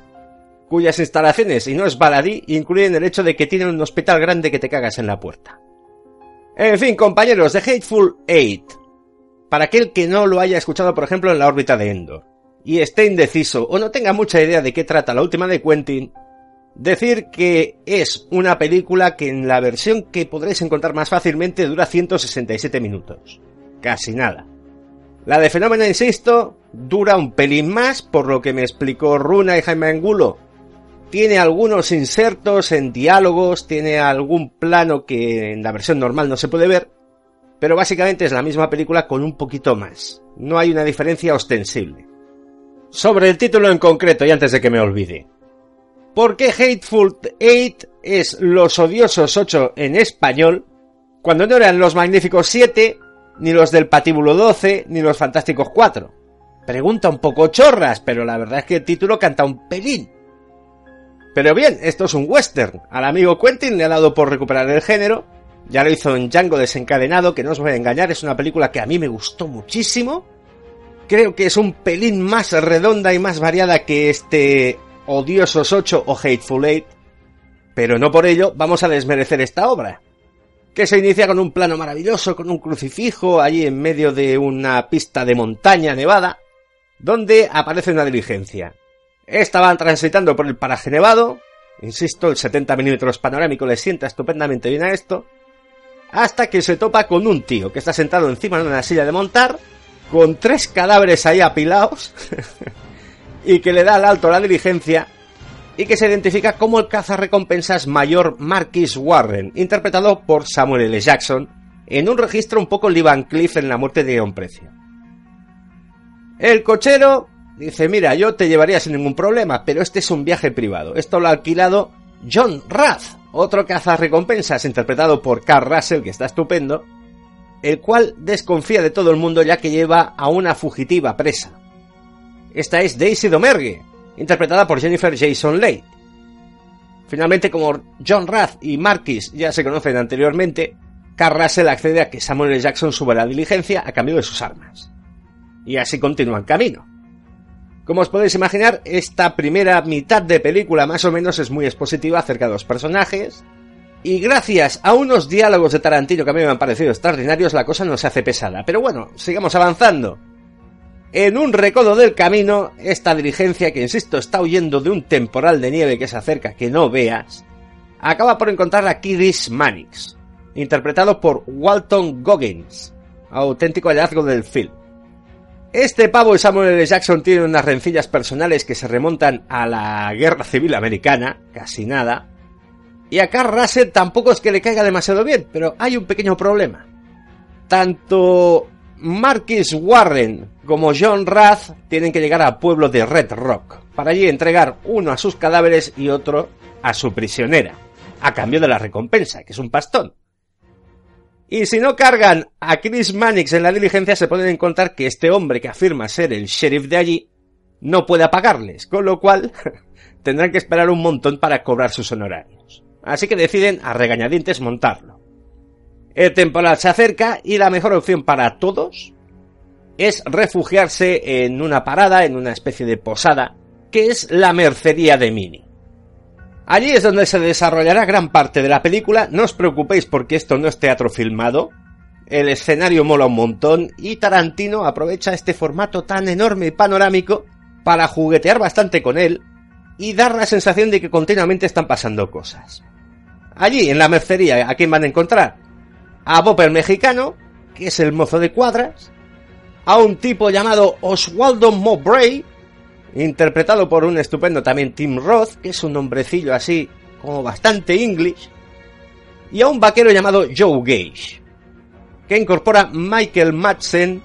cuyas instalaciones, y no es baladí, incluyen el hecho de que tiene un hospital grande que te cagas en la puerta. En fin, compañeros, de Hateful Eight. Para aquel que no lo haya escuchado, por ejemplo, en la órbita de Endor, y esté indeciso o no tenga mucha idea de qué trata la última de Quentin, decir que es una película que en la versión que podréis encontrar más fácilmente dura 167 minutos. Casi nada. La de Fenómeno, insisto, dura un pelín más, por lo que me explicó Runa y Jaime Angulo. Tiene algunos insertos en diálogos, tiene algún plano que en la versión normal no se puede ver, pero básicamente es la misma película con un poquito más. No hay una diferencia ostensible. Sobre el título en concreto, y antes de que me olvide. ¿Por qué Hateful Eight es Los Odiosos 8 en español? Cuando no eran Los Magníficos 7, ni los del Patíbulo 12, ni los Fantásticos 4. Pregunta un poco chorras, pero la verdad es que el título canta un pelín. Pero bien, esto es un western. Al amigo Quentin le ha dado por recuperar el género. Ya lo hizo en Django desencadenado, que no os voy a engañar, es una película que a mí me gustó muchísimo. Creo que es un pelín más redonda y más variada que este Odiosos 8 o Hateful Eight. Pero no por ello vamos a desmerecer esta obra. Que se inicia con un plano maravilloso, con un crucifijo allí en medio de una pista de montaña nevada, donde aparece una diligencia. Estaban transitando por el paraje nevado, insisto, el 70 milímetros panorámico le sienta estupendamente bien a esto, hasta que se topa con un tío que está sentado encima de una silla de montar, con tres cadáveres ahí apilados, (laughs) y que le da al alto a la diligencia, y que se identifica como el cazarrecompensas mayor Marquis Warren, interpretado por Samuel L. Jackson, en un registro un poco Lee Van en la muerte de un precio. El cochero dice, mira, yo te llevaría sin ningún problema, pero este es un viaje privado. Esto lo ha alquilado John Rath, otro cazarrecompensas interpretado por Carl Russell, que está estupendo, el cual desconfía de todo el mundo ya que lleva a una fugitiva presa. Esta es Daisy Domergue, interpretada por Jennifer Jason Leigh. Finalmente, como John Rath y Marquis ya se conocen anteriormente, Carl accede a que Samuel L. Jackson suba la diligencia a cambio de sus armas y así continúan camino. Como os podéis imaginar, esta primera mitad de película más o menos es muy expositiva acerca de los personajes, y gracias a unos diálogos de Tarantino que a mí me han parecido extraordinarios, la cosa no se hace pesada. Pero bueno, sigamos avanzando. En un recodo del camino, esta diligencia, que insisto está huyendo de un temporal de nieve que se acerca que no veas, acaba por encontrar a Kiris Mannix, interpretado por Walton Goggins, auténtico hallazgo del film. Este pavo y Samuel L. Jackson tienen unas rencillas personales que se remontan a la Guerra Civil Americana, casi nada. Y a Russell tampoco es que le caiga demasiado bien, pero hay un pequeño problema. Tanto Marquis Warren como John Rath tienen que llegar al pueblo de Red Rock, para allí entregar uno a sus cadáveres y otro a su prisionera, a cambio de la recompensa, que es un pastón. Y si no cargan a Chris Mannix en la diligencia, se pueden encontrar que este hombre que afirma ser el sheriff de allí no puede pagarles, con lo cual (laughs) tendrán que esperar un montón para cobrar sus honorarios. Así que deciden a regañadientes montarlo. El temporal se acerca y la mejor opción para todos es refugiarse en una parada, en una especie de posada, que es la mercería de Mini. Allí es donde se desarrollará gran parte de la película, no os preocupéis porque esto no es teatro filmado, el escenario mola un montón y Tarantino aprovecha este formato tan enorme y panorámico para juguetear bastante con él y dar la sensación de que continuamente están pasando cosas. Allí, en la mercería, ¿a quién van a encontrar? A Bob el mexicano, que es el mozo de cuadras, a un tipo llamado Oswaldo Mowbray, interpretado por un estupendo también Tim Roth, que es un hombrecillo así como bastante English, y a un vaquero llamado Joe Gage, que incorpora Michael Madsen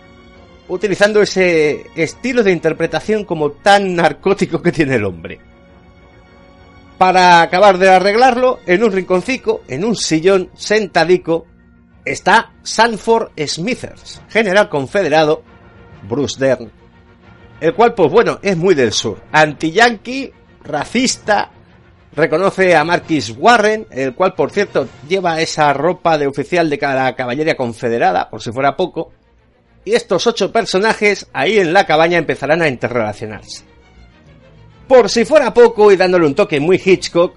utilizando ese estilo de interpretación como tan narcótico que tiene el hombre. Para acabar de arreglarlo, en un rinconcico, en un sillón sentadico, está Sanford Smithers, general confederado, Bruce Dern, el cual, pues bueno, es muy del sur. Anti-yankee, racista, reconoce a Marquis Warren, el cual, por cierto, lleva esa ropa de oficial de la caballería confederada, por si fuera poco. Y estos ocho personajes ahí en la cabaña empezarán a interrelacionarse. Por si fuera poco y dándole un toque muy Hitchcock,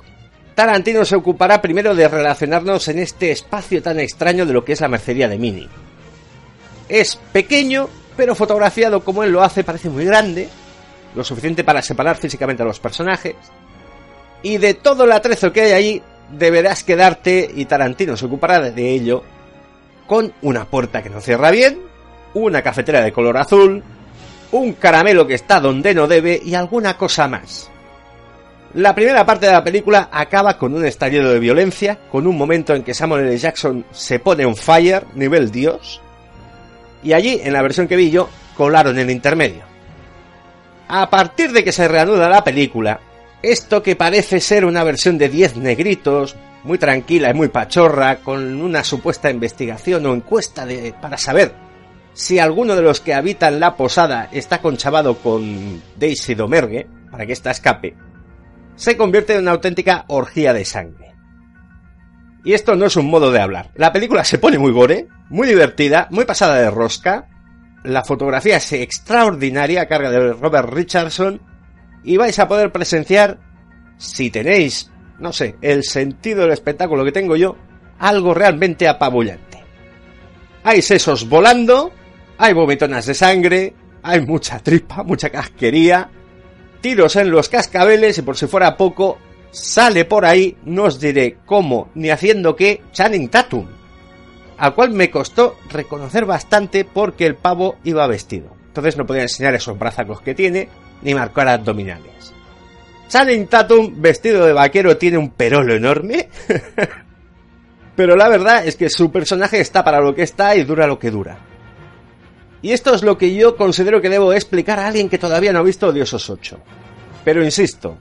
Tarantino se ocupará primero de relacionarnos en este espacio tan extraño de lo que es la mercería de Mini. Es pequeño, pero fotografiado como él lo hace parece muy grande, lo suficiente para separar físicamente a los personajes, y de todo el atrezo que hay allí deberás quedarte, y Tarantino se ocupará de ello, con una puerta que no cierra bien, una cafetera de color azul, un caramelo que está donde no debe y alguna cosa más. La primera parte de la película acaba con un estallido de violencia, con un momento en que Samuel L. Jackson se pone on fire, nivel dios, y allí, en la versión que vi yo, colaron el intermedio. A partir de que se reanuda la película, esto que parece ser una versión de 10 negritos, muy tranquila y muy pachorra, con una supuesta investigación o encuesta de, para saber si alguno de los que habitan la posada está conchavado con Daisy Domergue, para que ésta escape, se convierte en una auténtica orgía de sangre. Y esto no es un modo de hablar. La película se pone muy gore, muy divertida, muy pasada de rosca. La fotografía es extraordinaria a carga de Robert Richardson. Y vais a poder presenciar, si tenéis, no sé, el sentido del espectáculo que tengo yo, algo realmente apabullante. Hay sesos volando, hay vomitonas de sangre, hay mucha tripa, mucha casquería, tiros en los cascabeles y por si fuera poco, sale por ahí, no os diré cómo ni haciendo qué, Channing Tatum, al cual me costó reconocer bastante porque el pavo iba vestido. Entonces no podía enseñar esos brazos que tiene ni marcar abdominales. Channing Tatum vestido de vaquero tiene un perolo enorme. (laughs) Pero la verdad es que su personaje está para lo que está y dura lo que dura. Y esto es lo que yo considero que debo explicar a alguien que todavía no ha visto Odiosos 8. Pero insisto,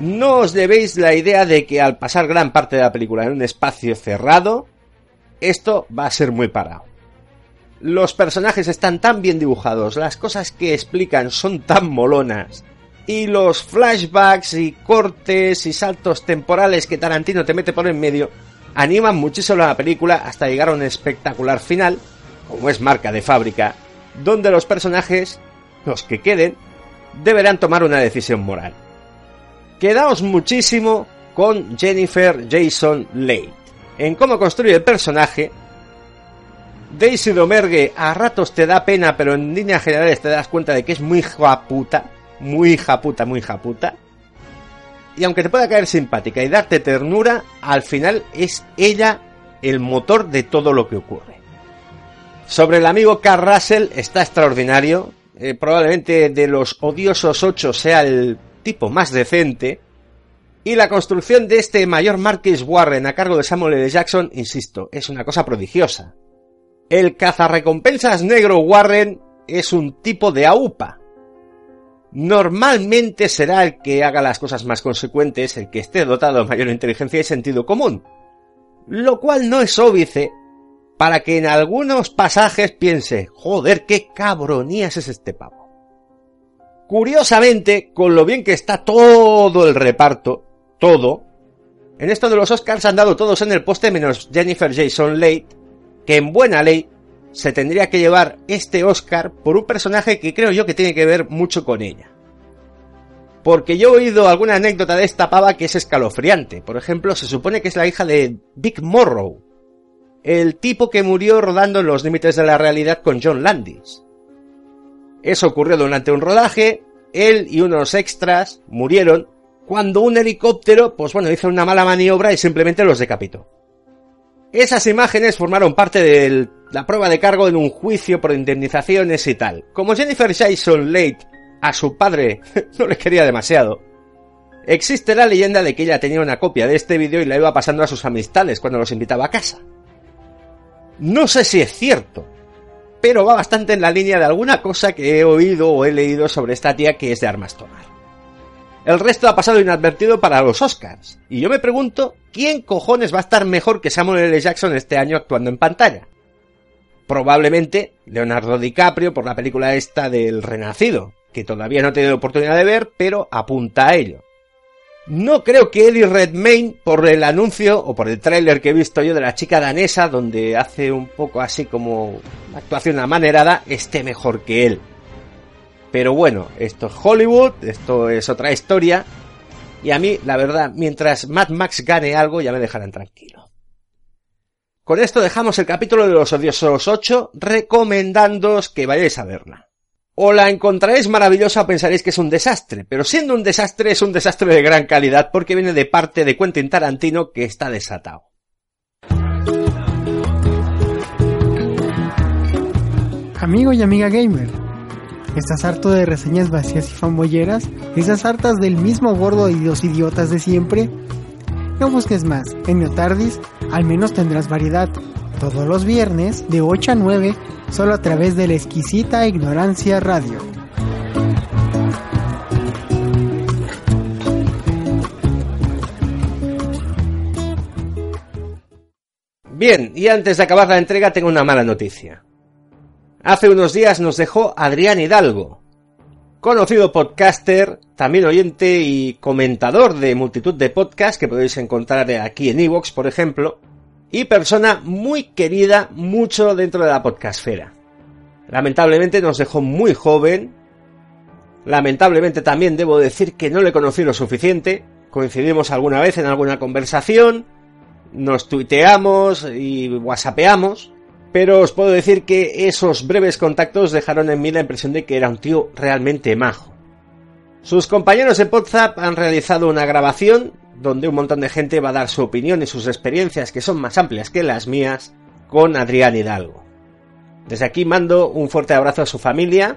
no os debéis la idea de que al pasar gran parte de la película en un espacio cerrado, esto va a ser muy parado. Los personajes están tan bien dibujados, las cosas que explican son tan molonas, y los flashbacks y cortes y saltos temporales que Tarantino te mete por en medio animan muchísimo la película hasta llegar a un espectacular final, como es marca de fábrica, donde los personajes, los que queden, deberán tomar una decisión moral. Quedaos muchísimo con Jennifer Jason Leigh en cómo construye el personaje. Daisy Domergue a ratos te da pena, pero en líneas generales te das cuenta de que es muy hija puta, muy hija puta, muy hija puta. Y aunque te pueda caer simpática y darte ternura, al final es ella el motor de todo lo que ocurre. Sobre el amigo Carl Russell está extraordinario. Eh, probablemente de los odiosos ocho sea el tipo más decente. Y la construcción de este mayor Marquis Warren a cargo de Samuel L. Jackson, insisto, es una cosa prodigiosa. El cazarrecompensas negro Warren es un tipo de AUPA. Normalmente será el que haga las cosas más consecuentes, el que esté dotado de mayor inteligencia y sentido común. Lo cual no es óbice para que en algunos pasajes piense, joder, qué cabronías es este pavo. Curiosamente, con lo bien que está todo el reparto, todo, en esto de los Oscars han dado todos en el poste menos Jennifer Jason Leigh, que en buena ley se tendría que llevar este Oscar por un personaje que creo yo que tiene que ver mucho con ella. Porque yo he oído alguna anécdota de esta pava que es escalofriante. Por ejemplo, se supone que es la hija de Vic Morrow, el tipo que murió rodando en los límites de la realidad con John Landis. Eso ocurrió durante un rodaje, él y unos extras murieron cuando un helicóptero, pues bueno, hizo una mala maniobra y simplemente los decapitó. Esas imágenes formaron parte de la prueba de cargo en un juicio por indemnizaciones y tal. Como Jennifer Jason Leigh a su padre (laughs) no le quería demasiado, existe la leyenda de que ella tenía una copia de este vídeo y la iba pasando a sus amistades cuando los invitaba a casa. No sé si es cierto, pero va bastante en la línea de alguna cosa que he oído o he leído sobre esta tía que es de armas tomar. El resto ha pasado inadvertido para los Oscars, y yo me pregunto, ¿quién cojones va a estar mejor que Samuel L. Jackson este año actuando en pantalla? Probablemente Leonardo DiCaprio por la película esta del Renacido, que todavía no he tenido oportunidad de ver, pero apunta a ello. No creo que Eddie Redmayne, por el anuncio o por el tráiler que he visto yo de la chica danesa, donde hace un poco así como actuación amanerada, esté mejor que él. Pero bueno, esto es Hollywood, esto es otra historia, y a mí, la verdad, mientras Mad Max gane algo, ya me dejarán tranquilo. Con esto dejamos el capítulo de los odiosos 8, recomendándoos que vayáis a verla. O la encontraréis maravillosa pensaréis que es un desastre, pero siendo un desastre es un desastre de gran calidad porque viene de parte de Quentin Tarantino que está desatado. Amigo y amiga gamer, ¿estás harto de reseñas vacías y fanboyeras? ¿Estás hartas del mismo gordo y los idiotas de siempre? No busques más, en Neotardis al menos tendrás variedad. Todos los viernes de 8 a 9 solo a través de la exquisita Ignorancia Radio. Bien, y antes de acabar la entrega tengo una mala noticia. Hace unos días nos dejó Adrián Hidalgo, conocido podcaster, también oyente y comentador de multitud de podcasts que podéis encontrar aquí en Evox, por ejemplo, y persona muy querida mucho dentro de la podcastfera. Lamentablemente nos dejó muy joven, lamentablemente también debo decir que no le conocí lo suficiente, coincidimos alguna vez en alguna conversación, nos tuiteamos y whatsappeamos, pero os puedo decir que esos breves contactos dejaron en mí la impresión de que era un tío realmente majo. Sus compañeros de WhatsApp han realizado una grabación donde un montón de gente va a dar su opinión y sus experiencias que son más amplias que las mías con Adrián Hidalgo. Desde aquí mando un fuerte abrazo a su familia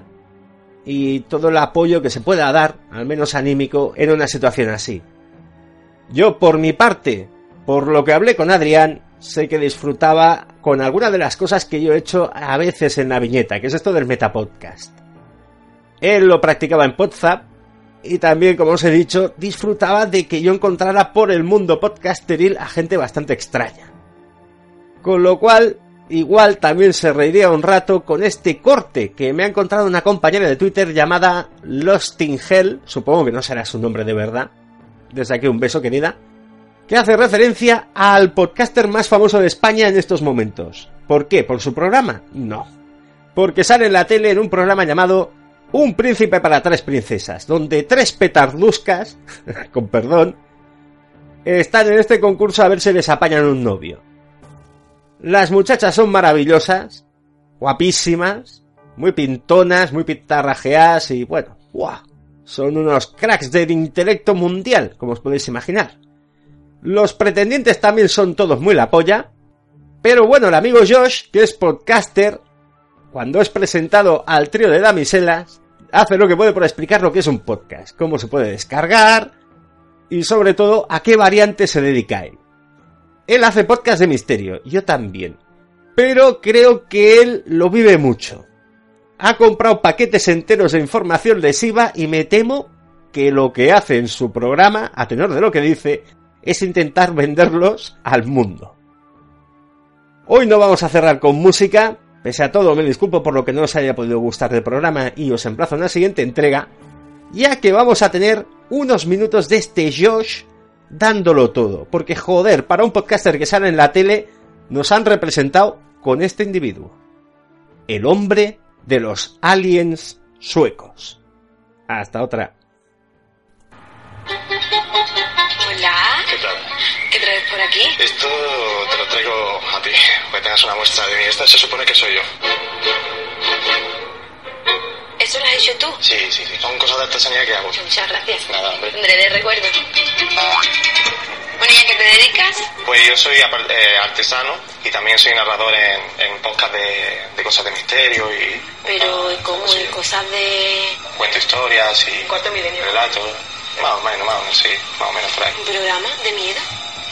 y todo el apoyo que se pueda dar, al menos anímico, en una situación así. Yo, por mi parte, por lo que hablé con Adrián, sé que disfrutaba con alguna de las cosas que yo he hecho a veces en la viñeta, que es esto del metapodcast. Él lo practicaba en Podzap y también, como os he dicho, disfrutaba de que yo encontrara por el mundo podcasteril a gente bastante extraña. Con lo cual, igual también se reiría un rato con este corte que me ha encontrado una compañera de Twitter llamada Lost in Hell, supongo que no será su nombre de verdad. Desde aquí un beso, querida que hace referencia al podcaster más famoso de España en estos momentos. ¿Por qué? ¿Por su programa? No. Porque sale en la tele en un programa llamado Un príncipe para tres princesas, donde tres petarduscas, (laughs) con perdón, están en este concurso a ver si les apañan un novio. Las muchachas son maravillosas, guapísimas, muy pintonas, muy pintarrajeadas y bueno, ¡guau! Son unos cracks del intelecto mundial, como os podéis imaginar. Los pretendientes también son todos muy la polla. Pero bueno, el amigo Josh, que es podcaster, cuando es presentado al trío de damiselas, hace lo que puede por explicar lo que es un podcast, cómo se puede descargar y sobre todo a qué variante se dedica él. Él hace podcast de misterio, yo también. Pero creo que él lo vive mucho. Ha comprado paquetes enteros de información lesiva y me temo que lo que hace en su programa, a tenor de lo que dice, es intentar venderlos al mundo. Hoy no vamos a cerrar con música, pese a todo me disculpo por lo que no os haya podido gustar del programa y os emplazo en la siguiente entrega, ya que vamos a tener unos minutos de este Josh dándolo todo, porque joder, para un podcaster que sale en la tele, nos han representado con este individuo, el hombre de los aliens suecos. Hasta otra. Por aquí? Esto te lo traigo a ti, para que tengas una muestra de mí. Esta se supone que soy yo. ¿Eso lo has hecho tú? Sí, sí, sí. Son cosas de artesanía que hago. Muchas gracias. Nada, hombre. Tendré de recuerdo. Bueno, ¿y a qué te dedicas? Pues yo soy eh, artesano y también soy narrador en, en podcast de, de cosas de misterio y Pero, ¿y ¿cómo? ¿Y cosas de cuento historias y cuarto milenio? relatos. Más o menos, más o menos, sí. Más o menos por ahí. ¿Un programa de miedo?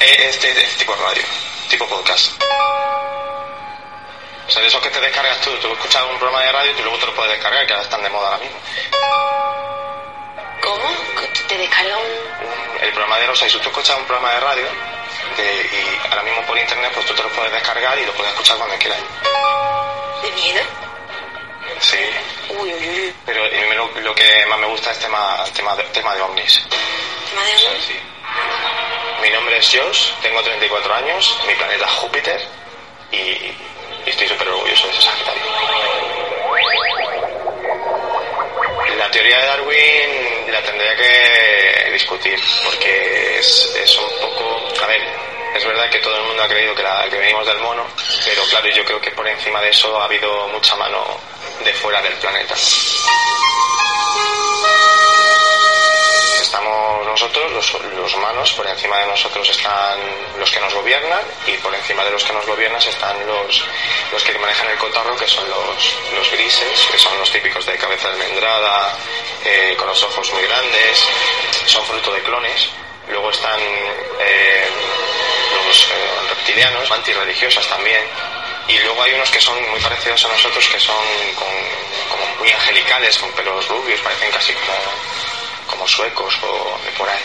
Eh, Este es tipo radio, tipo podcast. O sea, de esos que te descargas tú. Tú escuchas un programa de radio y luego te lo puedes descargar, que ahora están de moda ahora mismo. ¿Cómo? ¿Te descarga un...? El programa de Rosa, y si tú escuchas un programa de radio de- y ahora mismo por internet, pues tú te lo puedes descargar y lo puedes escuchar cuando quieras. ¿De miedo? Sí. Uy, uy, uy. Pero a mí lo, lo que más me gusta es tema, tema, de, tema de ovnis. ¿Tema de ovnis? Sí. Mi nombre es Josh, tengo 34 años, mi planeta es Júpiter y, estoy súper orgulloso de ser Sagitario. La teoría de Darwin la tendría que discutir porque es, un poco... A ver, es verdad que todo el mundo ha creído que venimos del mono, pero claro, yo creo que por encima de eso ha habido mucha mano de fuera del planeta. Estamos nosotros, los, los humanos, por encima de nosotros están los que nos gobiernan y por encima de los que nos gobiernan están los, los que manejan el cotarro, que son los, los grises, que son los típicos de cabeza almendrada, eh, con los ojos muy grandes, son fruto de clones. Luego están eh, los eh, reptilianos, antirreligiosas también. Y luego hay unos que son muy parecidos a nosotros, que son como muy angelicales, con pelos rubios, parecen casi como, como suecos o de por ahí.